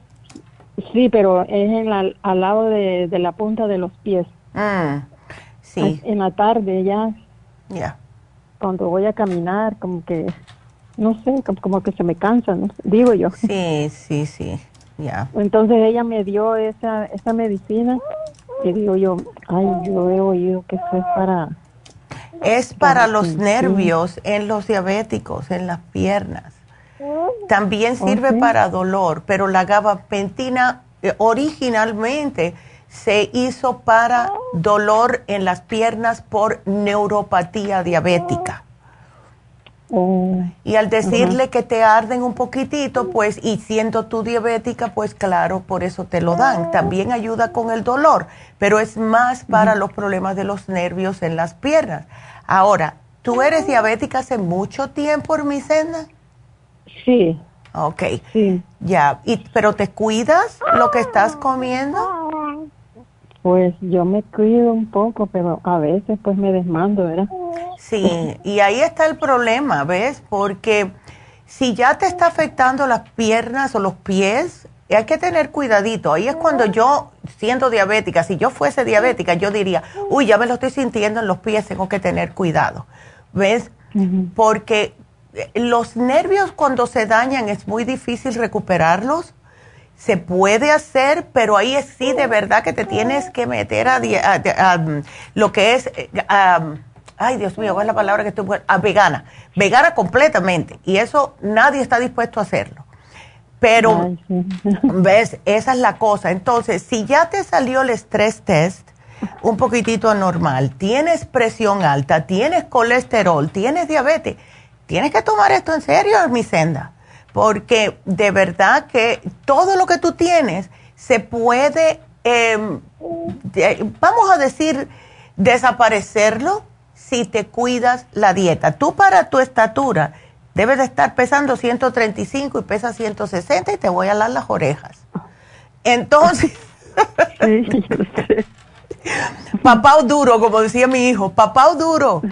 [SPEAKER 13] Sí, pero es en la, al lado de, la punta de los pies. Mm, sí. En la tarde ya. Ya. Cuando voy a caminar, como que, no sé, como, que se me cansa, ¿no? digo yo.
[SPEAKER 4] Sí, sí, sí. Ya.
[SPEAKER 13] Entonces ella me dio esa, esa medicina y digo yo, ay, yo he oído que eso es para...
[SPEAKER 4] Es para, los nervios en los diabéticos, en las piernas. También sirve para dolor, pero la gabapentina eh, originalmente se hizo para dolor en las piernas por neuropatía diabética. Oh. Y al decirle que te arden un poquitito, pues, y siendo tú diabética, pues claro, por eso te lo dan. También ayuda con el dolor, pero es más para los problemas de los nervios en las piernas. Ahora, ¿tú eres diabética hace mucho tiempo, Hermicena?
[SPEAKER 13] Sí.
[SPEAKER 4] Ok. Sí. Ya, y, pero ¿te cuidas lo que estás comiendo?
[SPEAKER 13] Pues yo me cuido un poco, pero a veces pues me desmando, ¿verdad?
[SPEAKER 4] Sí, y ahí está el problema, ¿ves? Porque si ya te está afectando las piernas o los pies, hay que tener cuidadito. Ahí es cuando yo, siendo diabética, si yo fuese diabética, yo diría, uy, ya me lo estoy sintiendo en los pies, tengo que tener cuidado. ¿Ves? Porque los nervios cuando se dañan es muy difícil recuperarlos. Se puede hacer, pero ahí es sí de verdad que te tienes que meter a, lo que es, eh, ay Dios mío, ¿cuál es la palabra que estoy a vegana? Vegana completamente. Y eso nadie está dispuesto a hacerlo. Pero, ves, esa es la cosa. Entonces, si ya te salió el stress test un poquitito anormal, tienes presión alta, tienes colesterol, tienes diabetes, tienes que tomar esto en serio, mi senda, porque de verdad que todo lo que tú tienes se puede, em, vamos a decir, desaparecerlo si te cuidas la dieta. Tú para tu estatura debes de estar pesando 135 y pesas 160 y te voy a dar las orejas. Entonces, papá duro, como decía mi hijo, papá duro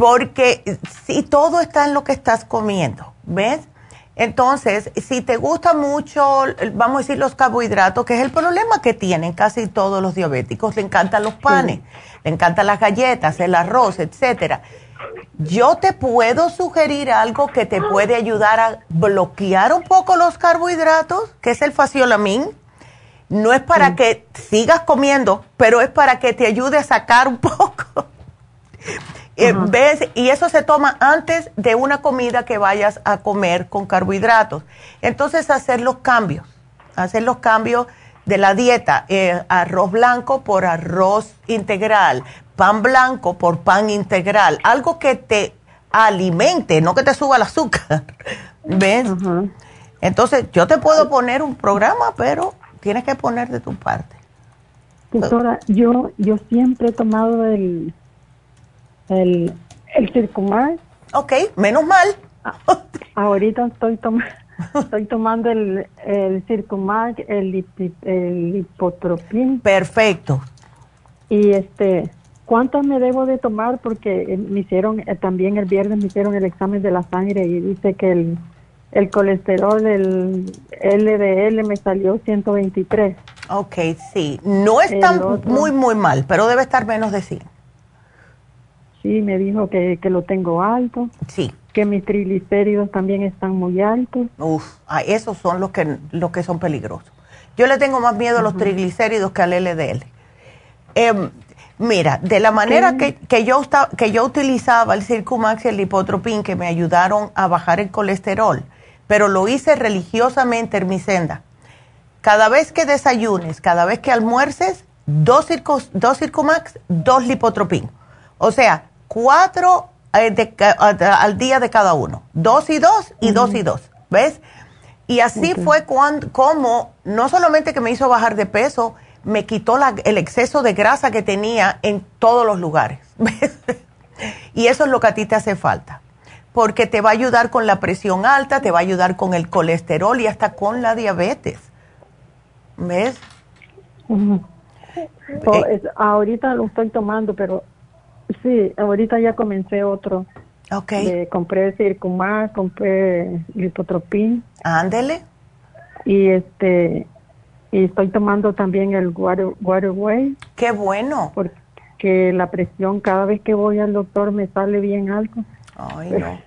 [SPEAKER 4] porque si todo está en lo que estás comiendo, ¿ves? Entonces, si te gusta mucho, vamos a decir, los carbohidratos, que es el problema que tienen casi todos los diabéticos, le encantan los panes, le encantan las galletas, el arroz, etcétera. Yo te puedo sugerir algo que te puede ayudar a bloquear un poco los carbohidratos, que es el faciolamin. No es para que sigas comiendo, pero es para que te ayude a sacar un poco eh, ¿Ves? Y eso se toma antes de una comida que vayas a comer con carbohidratos. Entonces, hacer los cambios, hacer los cambios de la dieta, eh, arroz blanco por arroz integral, pan blanco por pan integral, algo que te alimente, no que te suba el azúcar. ¿Ves? Entonces, yo te puedo poner un programa, pero tienes que poner de tu parte.
[SPEAKER 13] Doctora, yo, yo siempre he tomado el el, el Circumar.
[SPEAKER 4] Ok, menos mal.
[SPEAKER 13] Ah, ahorita estoy, tomando estoy tomando el, el Circumar, el, el hipotropín.
[SPEAKER 4] Perfecto.
[SPEAKER 13] Y este, ¿cuánto me debo de tomar? Porque eh, me hicieron, eh, también el viernes me hicieron el examen de la sangre y dice que el, el colesterol, el LDL me salió 123.
[SPEAKER 4] Ok, sí. No está muy, muy mal, pero debe estar menos de 100.
[SPEAKER 13] Sí, me dijo que, que lo tengo alto.
[SPEAKER 4] Sí.
[SPEAKER 13] Que mis triglicéridos también están muy altos.
[SPEAKER 4] Uf, ah, esos son los que, los que son peligrosos. Yo le tengo más miedo a los triglicéridos que al LDL. Em, mira, de la manera que, que, yo, que yo utilizaba el Circumax y el Lipotropin, que me ayudaron a bajar el colesterol, pero lo hice religiosamente en mi senda. Cada vez que desayunes, cada vez que almuerces, dos, dos Circumax, dos Lipotropin. O sea, cuatro eh, al día de cada uno. Dos y dos y dos y dos. ¿Ves? Y así fue cuando, como, no solamente que me hizo bajar de peso, me quitó el exceso de grasa que tenía en todos los lugares. y eso es lo que a ti te hace falta. Porque te va a ayudar con la presión alta, te va a ayudar con el colesterol y hasta con la diabetes. ¿Ves?
[SPEAKER 13] Eh, ahorita lo estoy tomando, pero Sí, ahorita ya comencé otro.
[SPEAKER 4] Ok.
[SPEAKER 13] compré Circumar, compré Lipotropin.
[SPEAKER 4] Ándele.
[SPEAKER 13] Y este, y estoy tomando también el water, Waterway.
[SPEAKER 4] Qué bueno.
[SPEAKER 13] Porque la presión cada vez que voy al doctor me sale bien alto.
[SPEAKER 4] Ay, no.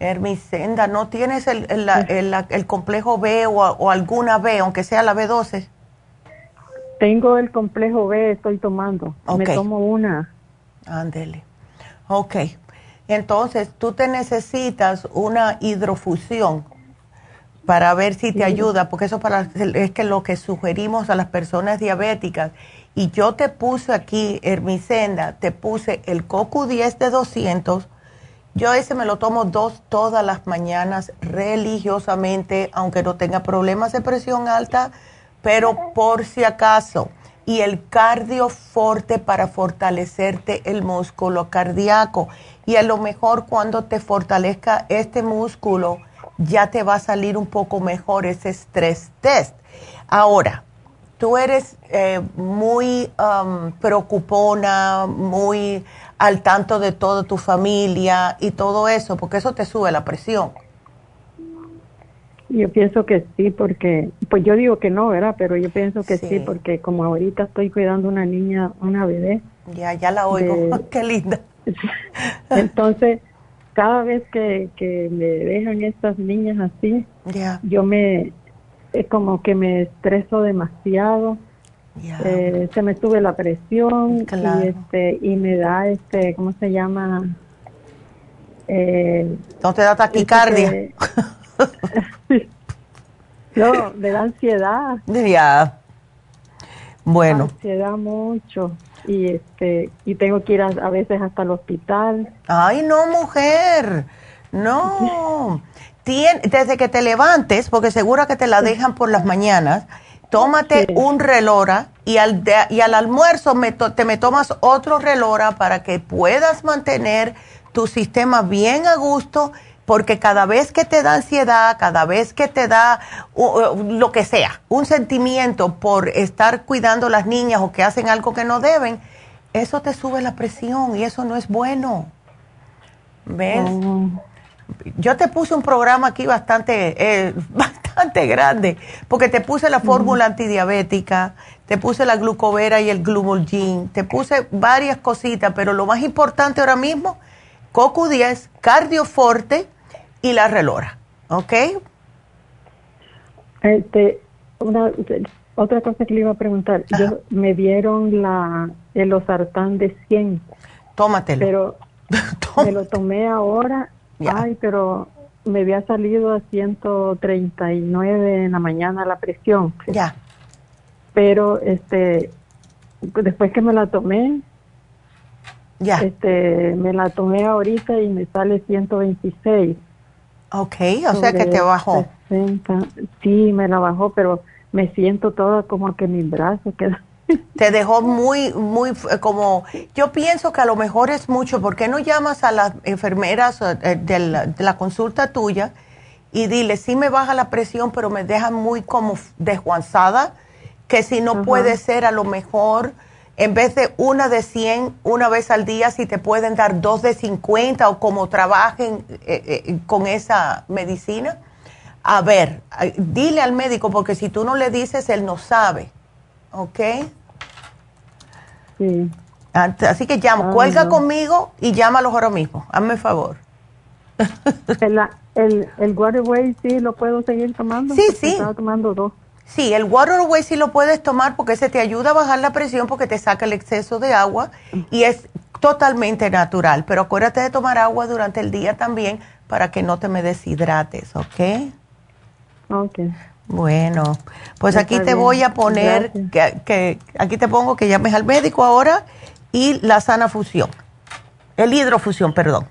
[SPEAKER 4] Hermisenda, ¿no tienes el, el, complejo B o, alguna B, aunque sea la B12?
[SPEAKER 13] Tengo el complejo B, estoy tomando. Me tomo una.
[SPEAKER 4] Ándele. Ok. Entonces, tú te necesitas una hidrofusión para ver si te ayuda, porque eso para, es que lo que sugerimos a las personas diabéticas. Y yo te puse aquí, Hermisenda, te puse el CoQ10 de 200. Yo ese me lo tomo dos todas las mañanas religiosamente, aunque no tenga problemas de presión alta, pero por si acaso. Y el cardioforte para fortalecerte el músculo cardíaco. Y a lo mejor cuando te fortalezca este músculo, ya te va a salir un poco mejor ese stress test. Ahora, tú eres eh, muy um, preocupona, muy al tanto de toda tu familia y todo eso, porque eso te sube la presión.
[SPEAKER 13] Yo pienso que sí, porque, pues yo digo que no, ¿verdad? Pero yo pienso que sí, porque como ahorita estoy cuidando una niña, una bebé.
[SPEAKER 4] Ya, ya la oigo, qué linda.
[SPEAKER 13] Entonces, cada vez que, que me dejan estas niñas así, yo me, es como que me estreso demasiado. Eh, se me sube la presión y este y me da este cómo se llama
[SPEAKER 4] eh, no te da taquicardia
[SPEAKER 13] no me da ansiedad
[SPEAKER 4] ya bueno
[SPEAKER 13] ansiedad mucho y este y tengo que ir a, veces hasta el hospital.
[SPEAKER 4] Ay, no, mujer. No. desde que te levantes, porque seguro que te la dejan por las mañanas, tómate un relora y al, y al almuerzo me te me tomas otro relora para que puedas mantener tu sistema bien a gusto, porque cada vez que te da ansiedad, cada vez que te da lo que sea, un sentimiento por estar cuidando a las niñas o que hacen algo que no deben, eso te sube la presión y eso no es bueno. ¿Ves? Oh. Yo te puse un programa aquí bastante, eh, bastante grande, porque te puse la fórmula antidiabética, te puse la glucovera y el glumulgin, te puse varias cositas, pero lo más importante ahora mismo, CoQ10, Cardioforte y la relora, ¿ok?
[SPEAKER 13] Este, una, otra cosa que le iba a preguntar, yo, me dieron la, el osartán de 100.
[SPEAKER 4] Tómatelo.
[SPEAKER 13] Pero me lo tomé ahora, ay, pero me había salido a 139 en la mañana la presión.
[SPEAKER 4] Ya.
[SPEAKER 13] Pero este, después que me la tomé,
[SPEAKER 4] ya.
[SPEAKER 13] Este, me la tomé ahorita y me sale 126.
[SPEAKER 4] Ok, o sea que te bajó.
[SPEAKER 13] Sí, me la bajó, pero me siento toda como que mi brazo queda.
[SPEAKER 4] Te dejó muy, muy, como, yo pienso que a lo mejor es mucho, ¿por qué no llamas a las enfermeras eh, de la, consulta tuya y dile, sí me baja la presión, pero me deja muy como desguanzada, que si no puede ser a lo mejor en vez de una de 100 una vez al día, si te pueden dar dos de 50 o como trabajen eh, eh, con esa medicina. A ver, dile al médico, porque si tú no le dices, él no sabe. ¿Ok?
[SPEAKER 13] Sí.
[SPEAKER 4] Así que llama, cuelga conmigo y llámalos ahora mismo. Hazme favor.
[SPEAKER 13] el, el, el Waterway sí lo puedo seguir tomando.
[SPEAKER 4] Sí, sí.
[SPEAKER 13] Estaba tomando dos.
[SPEAKER 4] Sí, el Waterway sí lo puedes tomar porque ese te ayuda a bajar la presión porque te saca el exceso de agua y es totalmente natural. Pero acuérdate de tomar agua durante el día también para que no te me deshidrates, ¿ok?
[SPEAKER 13] Ok.
[SPEAKER 4] Bueno, pues aquí te voy a poner, que, aquí te pongo que llames al médico ahora y la sana fusión. El hidrofusión, perdón.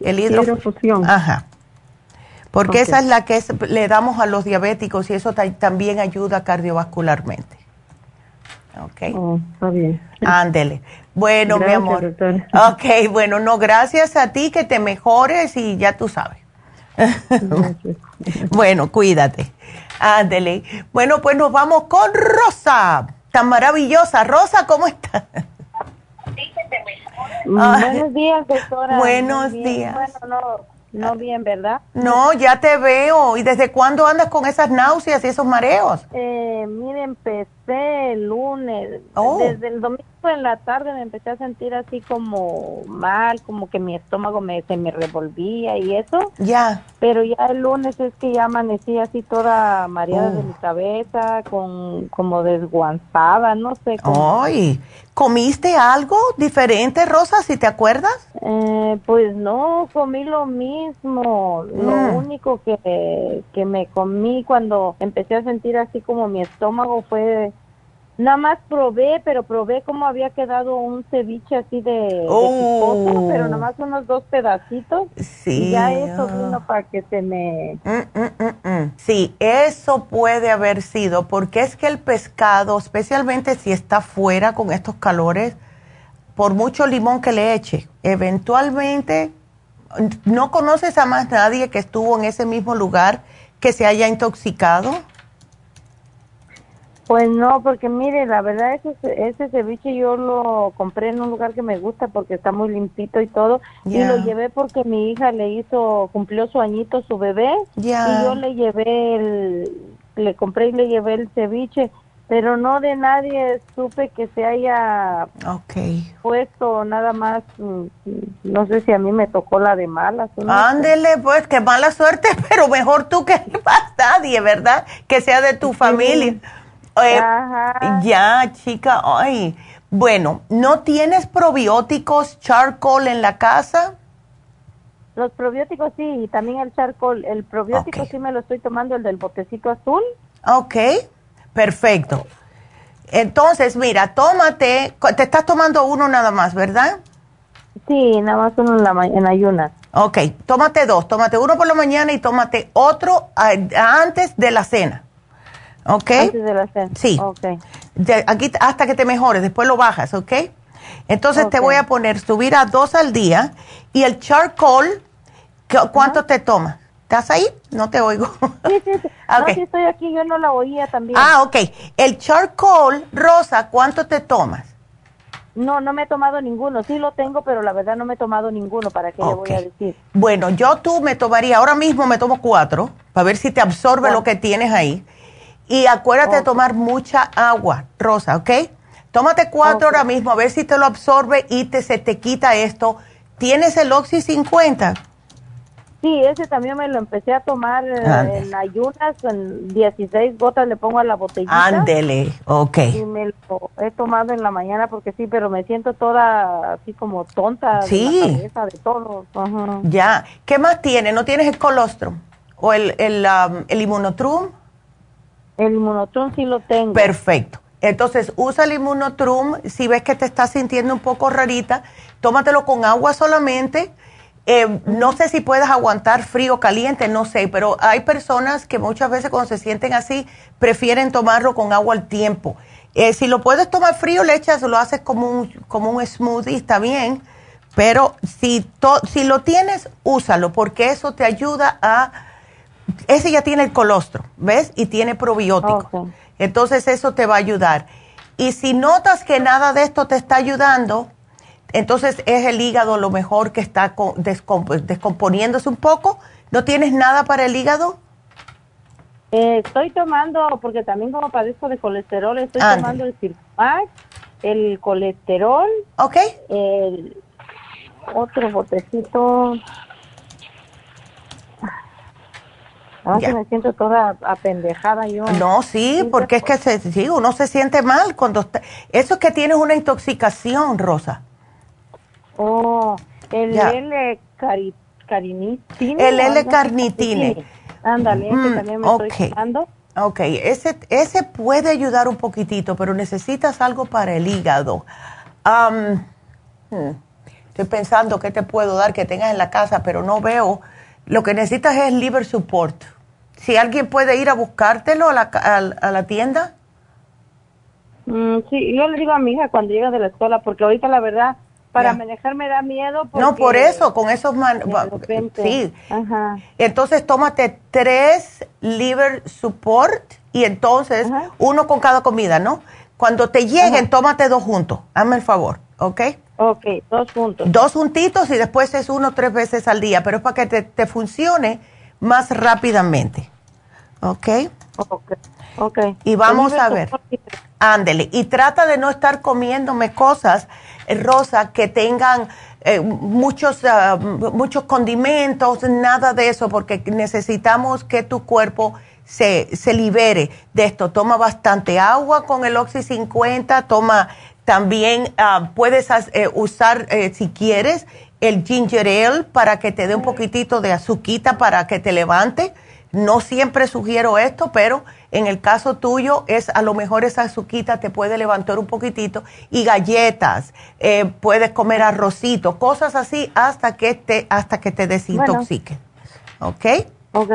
[SPEAKER 13] El hidrofusión.
[SPEAKER 4] Ajá. Porque esa es la que le damos a los diabéticos y eso también ayuda cardiovascularmente.
[SPEAKER 13] Ok. Oh, está bien.
[SPEAKER 4] Ándele. Bueno, mi amor. Ok, bueno, no, gracias a ti que te mejores y ya tú sabes. bueno, cuídate. Ándele. Bueno, pues nos vamos con Rosa. Tan maravillosa. Rosa, ¿cómo estás?
[SPEAKER 14] Buenos días, doctora.
[SPEAKER 4] Buenos días.
[SPEAKER 14] Bueno, no,
[SPEAKER 12] no bien, ¿verdad?
[SPEAKER 4] No, ya te veo. ¿Y desde cuándo andas con esas náuseas y esos mareos?
[SPEAKER 12] Eh, mire, empecé el lunes. Oh. Desde el domingo en la tarde me empecé a sentir así como mal, como que mi estómago me, se me revolvía y eso.
[SPEAKER 4] Ya.
[SPEAKER 12] Pero ya el lunes es que ya amanecí así toda mareada de oh. mi cabeza, con como desguanzada, no sé.
[SPEAKER 4] Ay, ¿comiste algo diferente, Rosa, si te acuerdas?
[SPEAKER 12] Eh, pues no, comí lo mismo. Lo mm. único que, que me comí cuando empecé a sentir así como mi estómago fue Nada más probé, pero probé cómo había quedado un ceviche así de, oh. pero nada más unos dos pedacitos. Sí. Y ya eso vino para que se me... Mm,
[SPEAKER 4] mm, mm, sí, eso puede haber sido, porque es que el pescado, especialmente si está fuera con estos calores, por mucho limón que le eche, eventualmente no conoces a más nadie que estuvo en ese mismo lugar que se haya intoxicado.
[SPEAKER 12] Pues no, porque mire, la verdad ese, ese ceviche yo lo compré en un lugar que me gusta porque está muy limpito y todo. Y lo llevé porque mi hija le hizo, cumplió su añito su bebé. Y yo le llevé el, le compré y le llevé el ceviche. Pero no de nadie supe que se haya puesto nada más, mm, no sé si a mí me tocó la de malas.
[SPEAKER 4] Ándele, pues, qué mala suerte, pero mejor tú que más nadie, ¿verdad? Que sea de tu familia. Eh, ya, chica, ay. Bueno, ¿no tienes probióticos charcoal en la casa?
[SPEAKER 12] Los probióticos sí, y también el charcoal. El probiótico sí me lo estoy tomando, el del botecito azul.
[SPEAKER 4] Ok, perfecto. Entonces, mira, tómate, te estás tomando uno nada más, ¿verdad?
[SPEAKER 12] Sí, nada más uno en, la, en ayunas.
[SPEAKER 4] Ok, tómate dos, tómate uno por la mañana y tómate otro antes de la cena. ¿Ok?
[SPEAKER 12] Antes de.
[SPEAKER 4] Sí. Okay. aquí hasta que te mejores, después lo bajas, ¿ok? Entonces te voy a poner subir a dos al día y el charcoal, ¿cuánto te toma? ¿Estás ahí? No te oigo.
[SPEAKER 12] Sí, sí, sí. Ah, no, sí estoy aquí, yo no la oía también.
[SPEAKER 4] Ah, ok. El charcoal, Rosa, ¿cuánto te tomas?
[SPEAKER 12] No, no me he tomado ninguno. Sí lo tengo, pero la verdad no me he tomado ninguno. ¿Para qué le voy a decir?
[SPEAKER 4] Bueno, yo tú me tomaría, ahora mismo me tomo cuatro, para ver si te absorbe lo que tienes ahí. Y acuérdate de tomar mucha agua, Rosa, ¿ok? Tómate cuatro ahora mismo, a ver si te lo absorbe y te, se te quita esto. ¿Tienes el Oxy 50?
[SPEAKER 12] Sí, ese también me lo empecé a tomar eh, en ayunas, en 16 gotas le pongo a la botellita.
[SPEAKER 4] Ándele, ok.
[SPEAKER 12] Y me lo he tomado en la mañana porque sí, pero me siento toda así como tonta
[SPEAKER 4] sí.
[SPEAKER 12] de la cabeza, de todo.
[SPEAKER 4] Ya, ¿qué más tiene? ¿No tienes el colostrum o el, el, um, el inmunotrum?
[SPEAKER 12] El inmunotrum sí lo tengo.
[SPEAKER 4] Perfecto. Entonces, usa el inmunotrum. Si ves que te estás sintiendo un poco rarita, tómatelo con agua solamente. Eh, no sé si puedes aguantar frío o caliente, no sé, pero hay personas que muchas veces cuando se sienten así prefieren tomarlo con agua al tiempo. Eh, si lo puedes tomar frío, le echas, lo haces como un, como un smoothie, está bien. Pero si, si lo tienes, úsalo, porque eso te ayuda a ese ya tiene el colostro, ¿ves? Y tiene probiótico. Entonces eso te va a ayudar. Y si notas que nada de esto te está ayudando, entonces es el hígado lo mejor que está descomponiéndose un poco. ¿No tienes nada para el hígado?
[SPEAKER 12] Eh, estoy tomando, porque también como padezco de colesterol, estoy tomando el Circumax, el colesterol.
[SPEAKER 4] Ok.
[SPEAKER 12] El otro botecito. Ah, me siento toda apendejada yo.
[SPEAKER 4] No, sí, porque es que se, sí, uno se siente mal cuando está, eso es que tienes una intoxicación, Rosa.
[SPEAKER 12] Oh, el L carnitine.
[SPEAKER 4] El L carnitine.
[SPEAKER 12] Ándale, mm, también me estoy tomando.
[SPEAKER 4] Ok, ese, ese puede ayudar un poquitito, pero necesitas algo para el hígado. Hmm, estoy pensando qué te puedo dar que tengas en la casa, pero no veo. Lo que necesitas es liver support si alguien puede ir a buscártelo a la, a, la tienda.
[SPEAKER 12] Mm, sí, yo le digo a mi hija cuando llega de la escuela, porque ahorita la verdad, para manejar me da miedo.
[SPEAKER 4] no, por eso, con esos... Man sí. Ajá. Entonces tómate tres liver support y entonces uno con cada comida, ¿no? Cuando te lleguen, tómate dos juntos. Hazme el favor, ¿ok?
[SPEAKER 12] Ok, dos juntos.
[SPEAKER 4] Dos juntitos y después es uno tres veces al día, pero es para que te, te funcione más rápidamente. ¿Ok?
[SPEAKER 12] Ok. Ok.
[SPEAKER 4] Y vamos a ver. Ándele. Y trata de no estar comiéndome cosas, eh, Rosa, que tengan eh, muchos, ah, muchos condimentos, nada de eso, porque necesitamos que tu cuerpo se, se libere de esto. Toma bastante agua con el Oxy 50, toma también, ah, puedes eh, usar, si quieres, el ginger ale para que te dé un poquitito de azuquita para que te levante. No siempre sugiero esto, pero en el caso tuyo es a lo mejor esa azuquita te puede levantar un poquitito y galletas, eh, puedes comer arrocito, cosas así hasta que te hasta que te desintoxique. ¿Ok?
[SPEAKER 12] Ok.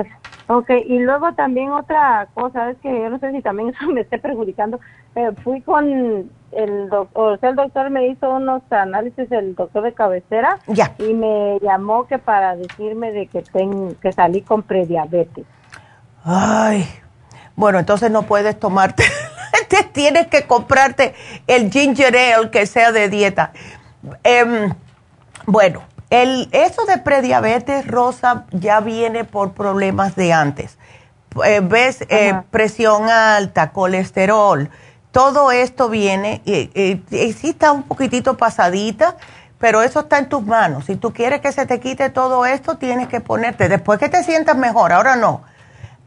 [SPEAKER 12] Ok, y luego también otra cosa, es que yo no sé si también eso me esté perjudicando, pero fui con el doctor, o sea, el doctor me hizo unos análisis, el doctor de cabecera,
[SPEAKER 4] ya.
[SPEAKER 12] y me llamó que para decirme de que, ten, que salí con prediabetes.
[SPEAKER 4] Ay, bueno, entonces no puedes tomarte, te tienes que comprarte el ginger ale que sea de dieta. Em, bueno, el, eso de prediabetes, Rosa, ya viene por problemas de antes. Eh, ¿Ves? Eh, presión alta, colesterol, todo esto viene, y, y, sí está un poquitito pasadita, pero eso está en tus manos. Si tú quieres que se te quite todo esto, tienes que ponerte, después que te sientas mejor, ahora no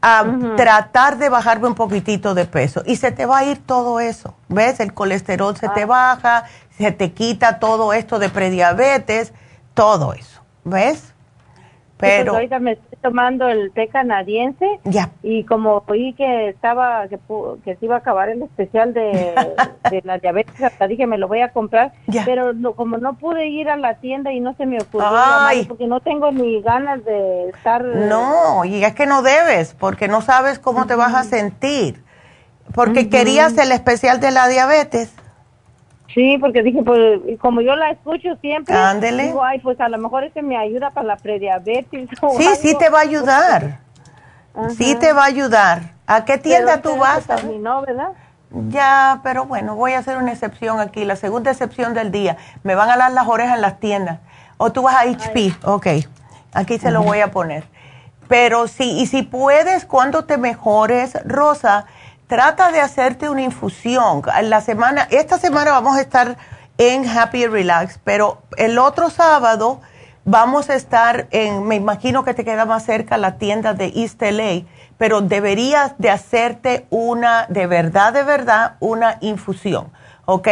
[SPEAKER 4] a tratar de bajarme un poquitito de peso y se te va a ir todo eso. ¿Ves? El colesterol se te ah. baja, se te quita todo esto de prediabetes, todo eso. ¿Ves?
[SPEAKER 12] Pues Pero ahorita me estoy tomando el té canadiense
[SPEAKER 4] ya.
[SPEAKER 12] y como oí que estaba que, que se iba a acabar el especial de, la diabetes, hasta dije me lo voy a comprar, pero como no pude ir a la tienda y no se me ocurrió porque no tengo ni ganas de estar
[SPEAKER 4] No, y es que no debes, porque no sabes cómo te vas a sentir. Porque querías el especial de la diabetes.
[SPEAKER 12] Sí, porque dije, pues, como yo la escucho siempre,
[SPEAKER 4] Ándele.
[SPEAKER 12] digo, ay, pues a lo mejor ese me ayuda para la prediabetes.
[SPEAKER 4] sí, sí te va a ayudar. Sí te va a ayudar. ¿A qué tienda tú vas?
[SPEAKER 12] No, ¿verdad?
[SPEAKER 4] Ya, pero bueno, voy a hacer una excepción aquí, la segunda excepción del día. Me van a dar las orejas en las tiendas. O tú vas a HP, ok. Aquí se lo voy a poner. Pero sí, y si puedes, cuando te mejores, Rosa, trata de hacerte una infusión. La semana, esta semana vamos a estar en Happy Relax, pero el otro sábado vamos a estar en, me imagino que te queda más cerca la tienda de East LA, pero deberías de hacerte una, de verdad, de verdad, una infusión, ¿ok?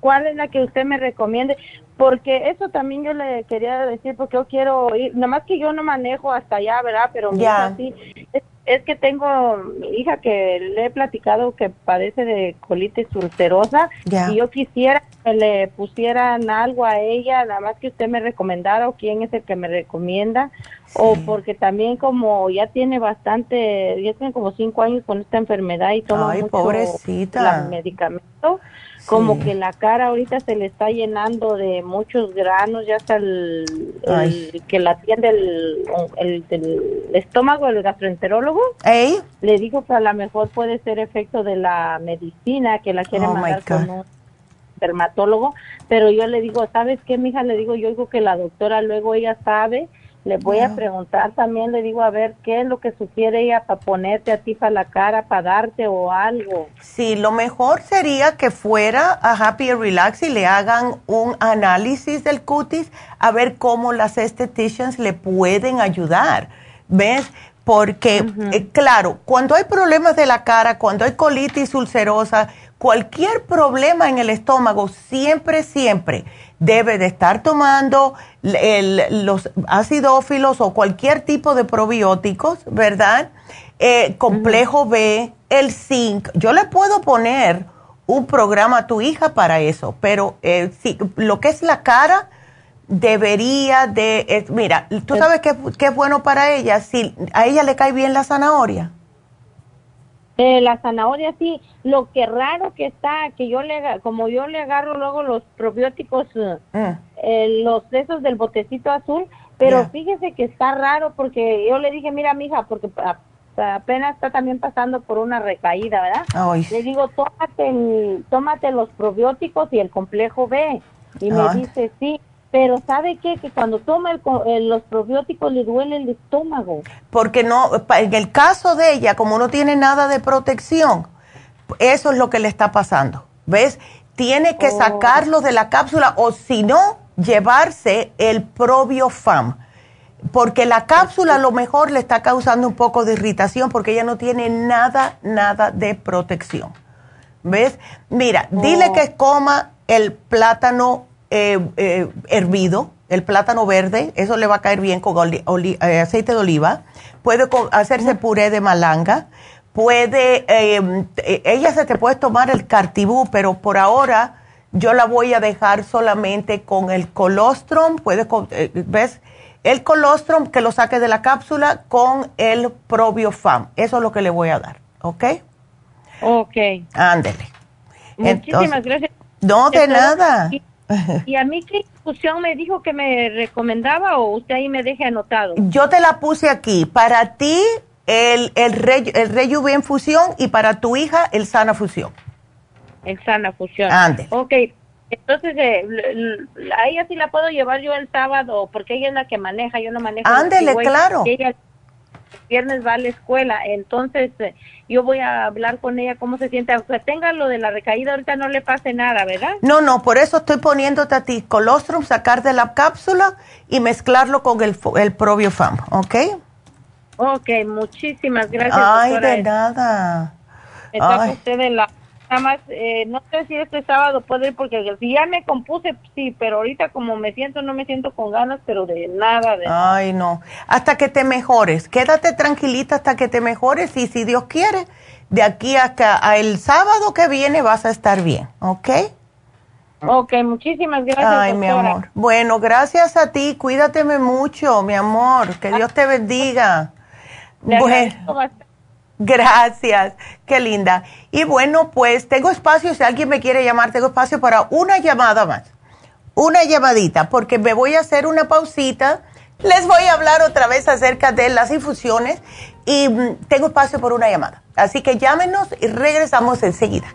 [SPEAKER 12] ¿Cuál es la que usted me recomiende? Porque eso también yo le quería decir, porque yo quiero ir, nada más que yo no manejo hasta allá, ¿verdad? Pero así, es que tengo mi hija que le he platicado que padece de colitis ulcerosa y yo quisiera que le pusieran algo a ella, nada más que usted me recomendara o quién es el que me recomienda o porque también como ya tiene bastante, ya tiene como cinco años con esta enfermedad y toma
[SPEAKER 4] Ay, pobrecita.
[SPEAKER 12] medicamento como que la cara ahorita se le está llenando de muchos granos, ya hasta el, que la atiende el, el, estómago, el gastroenterólogo, le dijo que a lo mejor puede ser efecto de la medicina, que la quiere oh mandar con un dermatólogo, pero yo le digo, ¿sabes qué, mija? Le digo, yo digo que la doctora luego ella sabe le voy a preguntar también, le digo, a ver, ¿qué es lo que sugiere ella para ponerte a ti para la cara, para darte o algo?
[SPEAKER 4] Sí, lo mejor sería que fuera a Happy Relax y le hagan un análisis del cutis a ver cómo las estheticians le pueden ayudar. ¿Ves? Porque, eh, claro, cuando hay problemas de la cara, cuando hay colitis ulcerosa, cualquier problema en el estómago, siempre, siempre debe de estar tomando los acidófilos o cualquier tipo de probióticos, ¿verdad? Eh, complejo B, el zinc. Yo le puedo poner un programa a tu hija para eso, pero eh, lo que es la cara debería de, mira, tú sabes que, que, es bueno para ella, si a ella le cae bien la zanahoria.
[SPEAKER 12] Eh, la zanahoria sí, lo que raro que está, que yo le, como yo le agarro luego los probióticos, eh, mm. eh, los esos del botecito azul, pero fíjese que está raro porque yo le dije, mira, mija, porque apenas está también pasando por una recaída, ¿verdad? Le digo, tómate, tómate los probióticos y el complejo B. Y me dice, sí, pero ¿sabe qué? Que cuando toma los probióticos le duele el estómago.
[SPEAKER 4] Porque no, en el caso de ella, como no tiene nada de protección, eso es lo que le está pasando. ¿Ves? Tiene que oh. sacarlo de la cápsula o si no, llevarse el probiofam. Porque la cápsula a lo mejor le está causando un poco de irritación porque ella no tiene nada, nada de protección. ¿Ves? Mira, dile oh. que coma el plátano eh, eh, hervido, el plátano verde, eso le va a caer bien con eh, aceite de oliva. Puede hacerse puré de malanga. Puede, em, ella se te puede tomar el cartibú, pero por ahora yo la voy a dejar solamente con el colostrum. Puede, ¿ves? El colostrum que lo saque de la cápsula con el probiofam. Eso es lo que le voy a dar, ¿ok?
[SPEAKER 12] Ok.
[SPEAKER 4] Ándele.
[SPEAKER 12] Muchísimas gracias.
[SPEAKER 4] No, de nada.
[SPEAKER 12] ¿Y a mí qué infusión me dijo que me recomendaba o usted ahí me deje anotado?
[SPEAKER 4] Yo te la puse aquí. Para ti, el, el, Re, el Fusión y para tu hija, el Sana Fusión.
[SPEAKER 12] El Sana Fusión.
[SPEAKER 4] Ande.
[SPEAKER 12] Ok. Entonces, eh, a ella sí la puedo llevar yo el sábado porque ella es la que maneja, yo no manejo.
[SPEAKER 4] Ándele, claro.
[SPEAKER 12] Ella viernes va a la escuela, entonces eh, yo voy a hablar con ella cómo se siente, aunque tenga lo de la recaída, ahorita no le pase nada, ¿verdad?
[SPEAKER 4] No, no, por eso estoy poniéndote a ti colostrum, sacar de la cápsula y mezclarlo con el, el probiofam, ¿ok?
[SPEAKER 12] Ok, muchísimas gracias.
[SPEAKER 4] Ay, de nada.
[SPEAKER 12] Está usted en la nada más, eh, no sé si este sábado puedo ir porque si ya me compuse, sí, pero ahorita como me siento, no me siento con ganas, pero de nada. De
[SPEAKER 4] Ay, no. Hasta que te mejores. Quédate tranquilita hasta que te mejores y si Dios quiere, de aquí hasta el sábado que viene vas a estar bien, ¿ok?
[SPEAKER 12] Ok, muchísimas gracias.
[SPEAKER 4] Ay, mi amor. Bueno, gracias a ti. Cuídateme mucho, mi amor. Que Dios te bendiga. bueno. Gracias, qué linda. Y bueno, pues tengo espacio, si alguien me quiere llamar, tengo espacio para una llamada más. Una llamadita, porque me voy a hacer una pausita. Les voy a hablar otra vez acerca de las infusiones y mm, tengo espacio por una llamada. Así que llámenos y regresamos enseguida.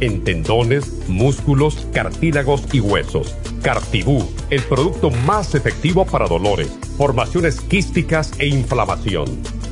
[SPEAKER 3] en tendones, músculos, cartílagos y huesos. Cartibú, el producto más efectivo para dolores, formaciones quísticas e inflamación.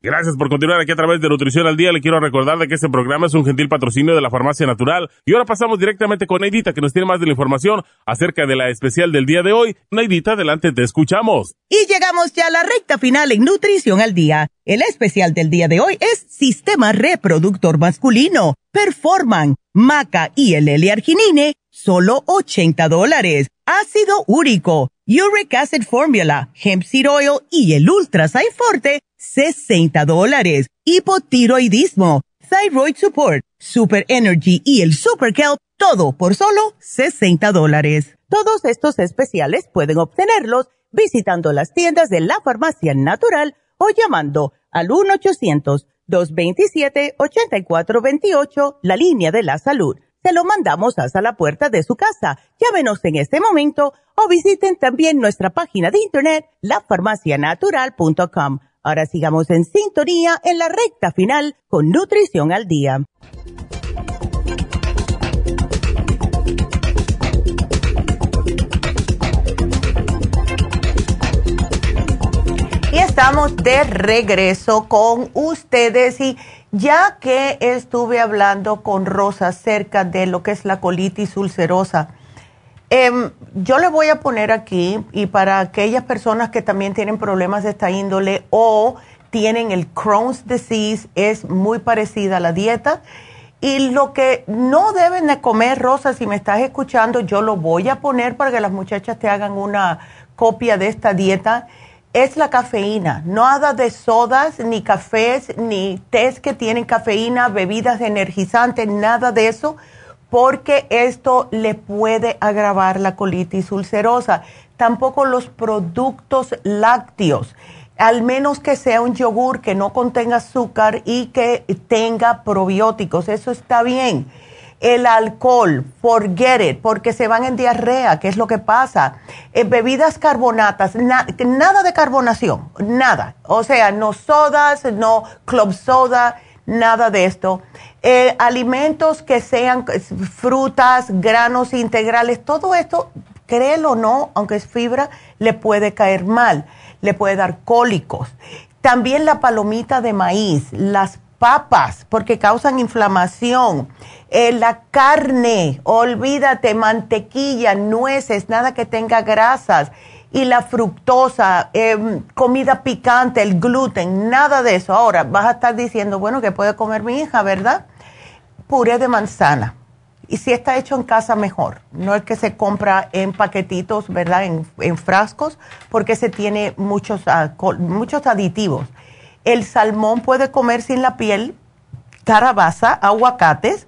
[SPEAKER 11] Gracias por continuar aquí a través de Nutrición al Día. Le quiero recordar de que este programa es un gentil patrocinio de la Farmacia Natural. Y ahora pasamos directamente con Neidita, que nos tiene más de la información acerca de la especial del día de hoy. Neidita, adelante, te escuchamos.
[SPEAKER 5] Y llegamos ya a la recta final en Nutrición al Día. El especial del día de hoy es Sistema Reproductor Masculino, Performan, Maca y el L-Arginine, solo 80 dólares. Ácido úrico, Uric Acid Formula, Hemp Seed Oil y el Ultra Forte, 60 dólares. Hipotiroidismo, Thyroid Support, Super Energy y el Super Kelp, todo por solo 60 dólares. Todos estos especiales pueden obtenerlos visitando las tiendas de la farmacia natural o llamando al 1-800-227-8428, la línea de la salud se lo mandamos hasta la puerta de su casa. Llámenos en este momento o visiten también nuestra página de internet, lafarmacianatural.com. Ahora sigamos en sintonía en la recta final con Nutrición al Día.
[SPEAKER 4] Y estamos de regreso con ustedes y ya que estuve hablando con Rosa acerca de lo que es la colitis ulcerosa, em, yo le voy a poner aquí y para aquellas personas que también tienen problemas de esta índole o tienen el Crohn's disease, es muy parecida a la dieta. Y lo que no deben de comer, Rosa, si me estás escuchando, yo lo voy a poner para que las muchachas te hagan una copia de esta dieta es la cafeína. Nada de sodas, ni cafés, ni tés que tienen cafeína, bebidas energizantes, nada de eso, porque esto le puede agravar la colitis ulcerosa. Tampoco los productos lácteos, al menos que sea un yogur que no contenga azúcar y que tenga probióticos, eso está bien el alcohol, forget it, porque se van en diarrea, ¿qué es lo que pasa? Eh, bebidas carbonatas, nada de carbonación, nada. O sea, no sodas, no club soda, nada de esto. Eh, alimentos que sean frutas, granos integrales, todo esto, créelo o no, aunque es fibra, le puede caer mal, le puede dar cólicos. También la palomita de maíz, las papas, porque causan inflamación eh, la carne, olvídate, mantequilla, nueces, nada que tenga grasas. Y la fructosa, em, comida picante, el gluten, nada de eso. Ahora vas a estar diciendo, bueno, que puede comer mi hija, ¿verdad? Puré de manzana. Y si está hecho en casa, mejor. No es que se compra en paquetitos, ¿verdad? En, frascos, porque se tiene muchos, ah, muchos aditivos. El salmón puede comer sin la piel, carabaza, aguacates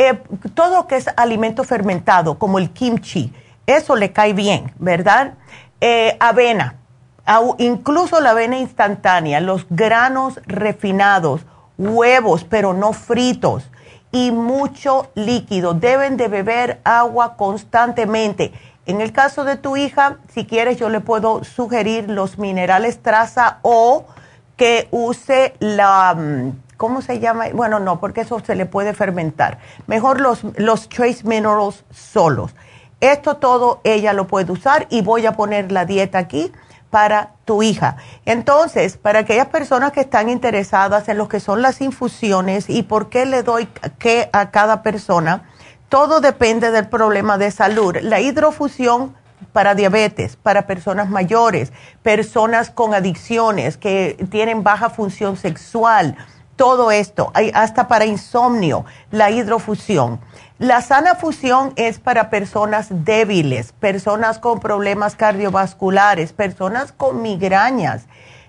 [SPEAKER 4] eh, todo lo que es alimento fermentado, como el kimchi, eso le cae bien, ¿verdad? Eh, avena, incluso la avena instantánea, los granos refinados, huevos, pero no fritos, y mucho líquido. Deben de beber agua constantemente. En el caso de tu hija, si quieres, yo le puedo sugerir los minerales traza o que use la mm, ¿cómo se llama? Bueno, no, porque eso se le puede fermentar. Mejor los, los trace minerals solos. Esto todo ella lo puede usar y voy a poner la dieta aquí para tu hija. Entonces, para aquellas personas que están interesadas en lo que son las infusiones y por qué le doy qué a cada persona, todo depende del problema de salud. La hidrofusión para diabetes, para personas mayores, personas con adicciones que tienen baja función sexual, todo esto, hasta para insomnio, la hidrofusión. La sana fusión es para personas débiles, personas con problemas cardiovasculares, personas con migrañas.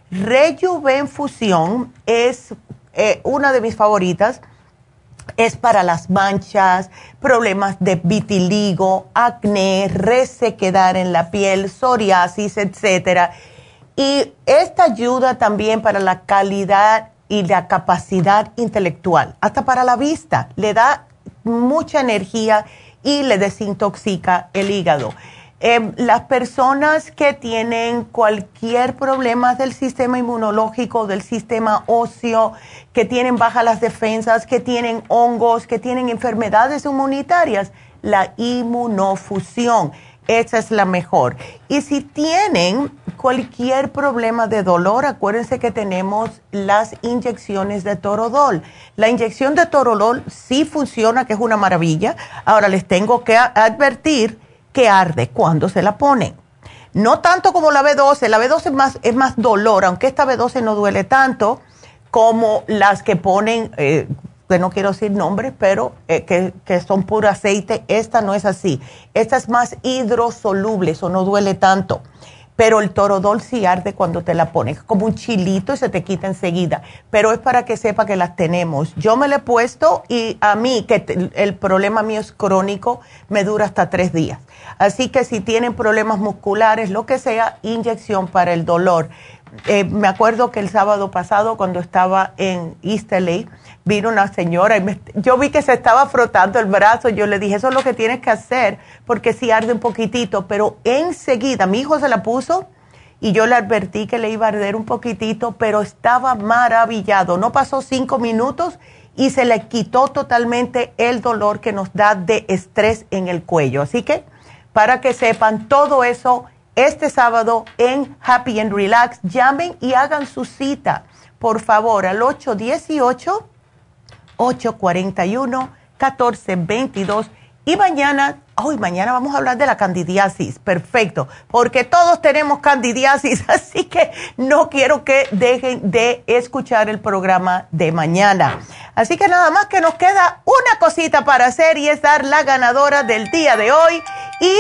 [SPEAKER 4] Rejuven fusión es eh, una de mis favoritas. Es para las manchas, problemas de vitiligo, acné, resequedad en la piel, psoriasis, etc. Y esta ayuda también para la calidad y la capacidad intelectual, hasta para la vista, le da mucha energía y le desintoxica el hígado. Em, las personas que tienen cualquier problema del sistema inmunológico, del sistema óseo, que tienen bajas las defensas, que tienen hongos, que tienen enfermedades inmunitarias, la inmunofusión esa es la mejor. Y si tienen cualquier problema de dolor, acuérdense que tenemos las inyecciones de Torodol. La inyección de Torodol sí funciona, que es una maravilla. Ahora les tengo que advertir que arde cuando se la ponen. No tanto como la B12, la B12 es más, es más dolor, aunque esta B12 no duele tanto como las que ponen eh, que no quiero decir nombres, pero eh, que, son puro aceite. Esta no es así. Esta es más hidrosoluble, eso no duele tanto. Pero el torodol sí arde cuando te la pones, como un chilito y se te quita enseguida. Pero es para que sepa que las tenemos. Yo me la he puesto y a mí, que el problema mío es crónico, me dura hasta tres días. Así que si tienen problemas musculares, lo que sea, inyección para el dolor eh, me acuerdo que el sábado pasado cuando estaba en East vino una señora y yo vi que se estaba frotando el brazo. Yo le dije, eso es lo que tienes que hacer porque si arde un poquitito. Pero enseguida mi hijo se la puso y yo le advertí que le iba a arder un poquitito, pero estaba maravillado. No pasó cinco minutos y se le quitó totalmente el dolor que nos da de estrés en el cuello. Así que para que sepan todo eso este sábado en Happy and Relax, llamen y hagan su cita, por favor, al 818-841-1422. Y mañana, hoy mañana vamos a hablar de la candidiasis, perfecto, porque todos tenemos candidiasis, así que no quiero que dejen de escuchar el programa de mañana. Así que nada más que nos queda una cosita para hacer y es dar la ganadora del día de hoy. Y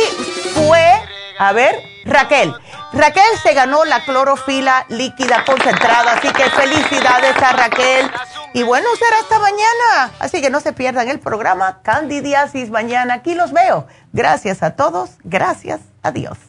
[SPEAKER 4] fue, a ver, Raquel. Raquel se ganó la clorofila líquida concentrada, así que felicidades a Raquel. Y bueno, será hasta mañana. Así que no se pierdan el programa Candidiasis mañana. Aquí los veo. Gracias a todos. Gracias. Adiós.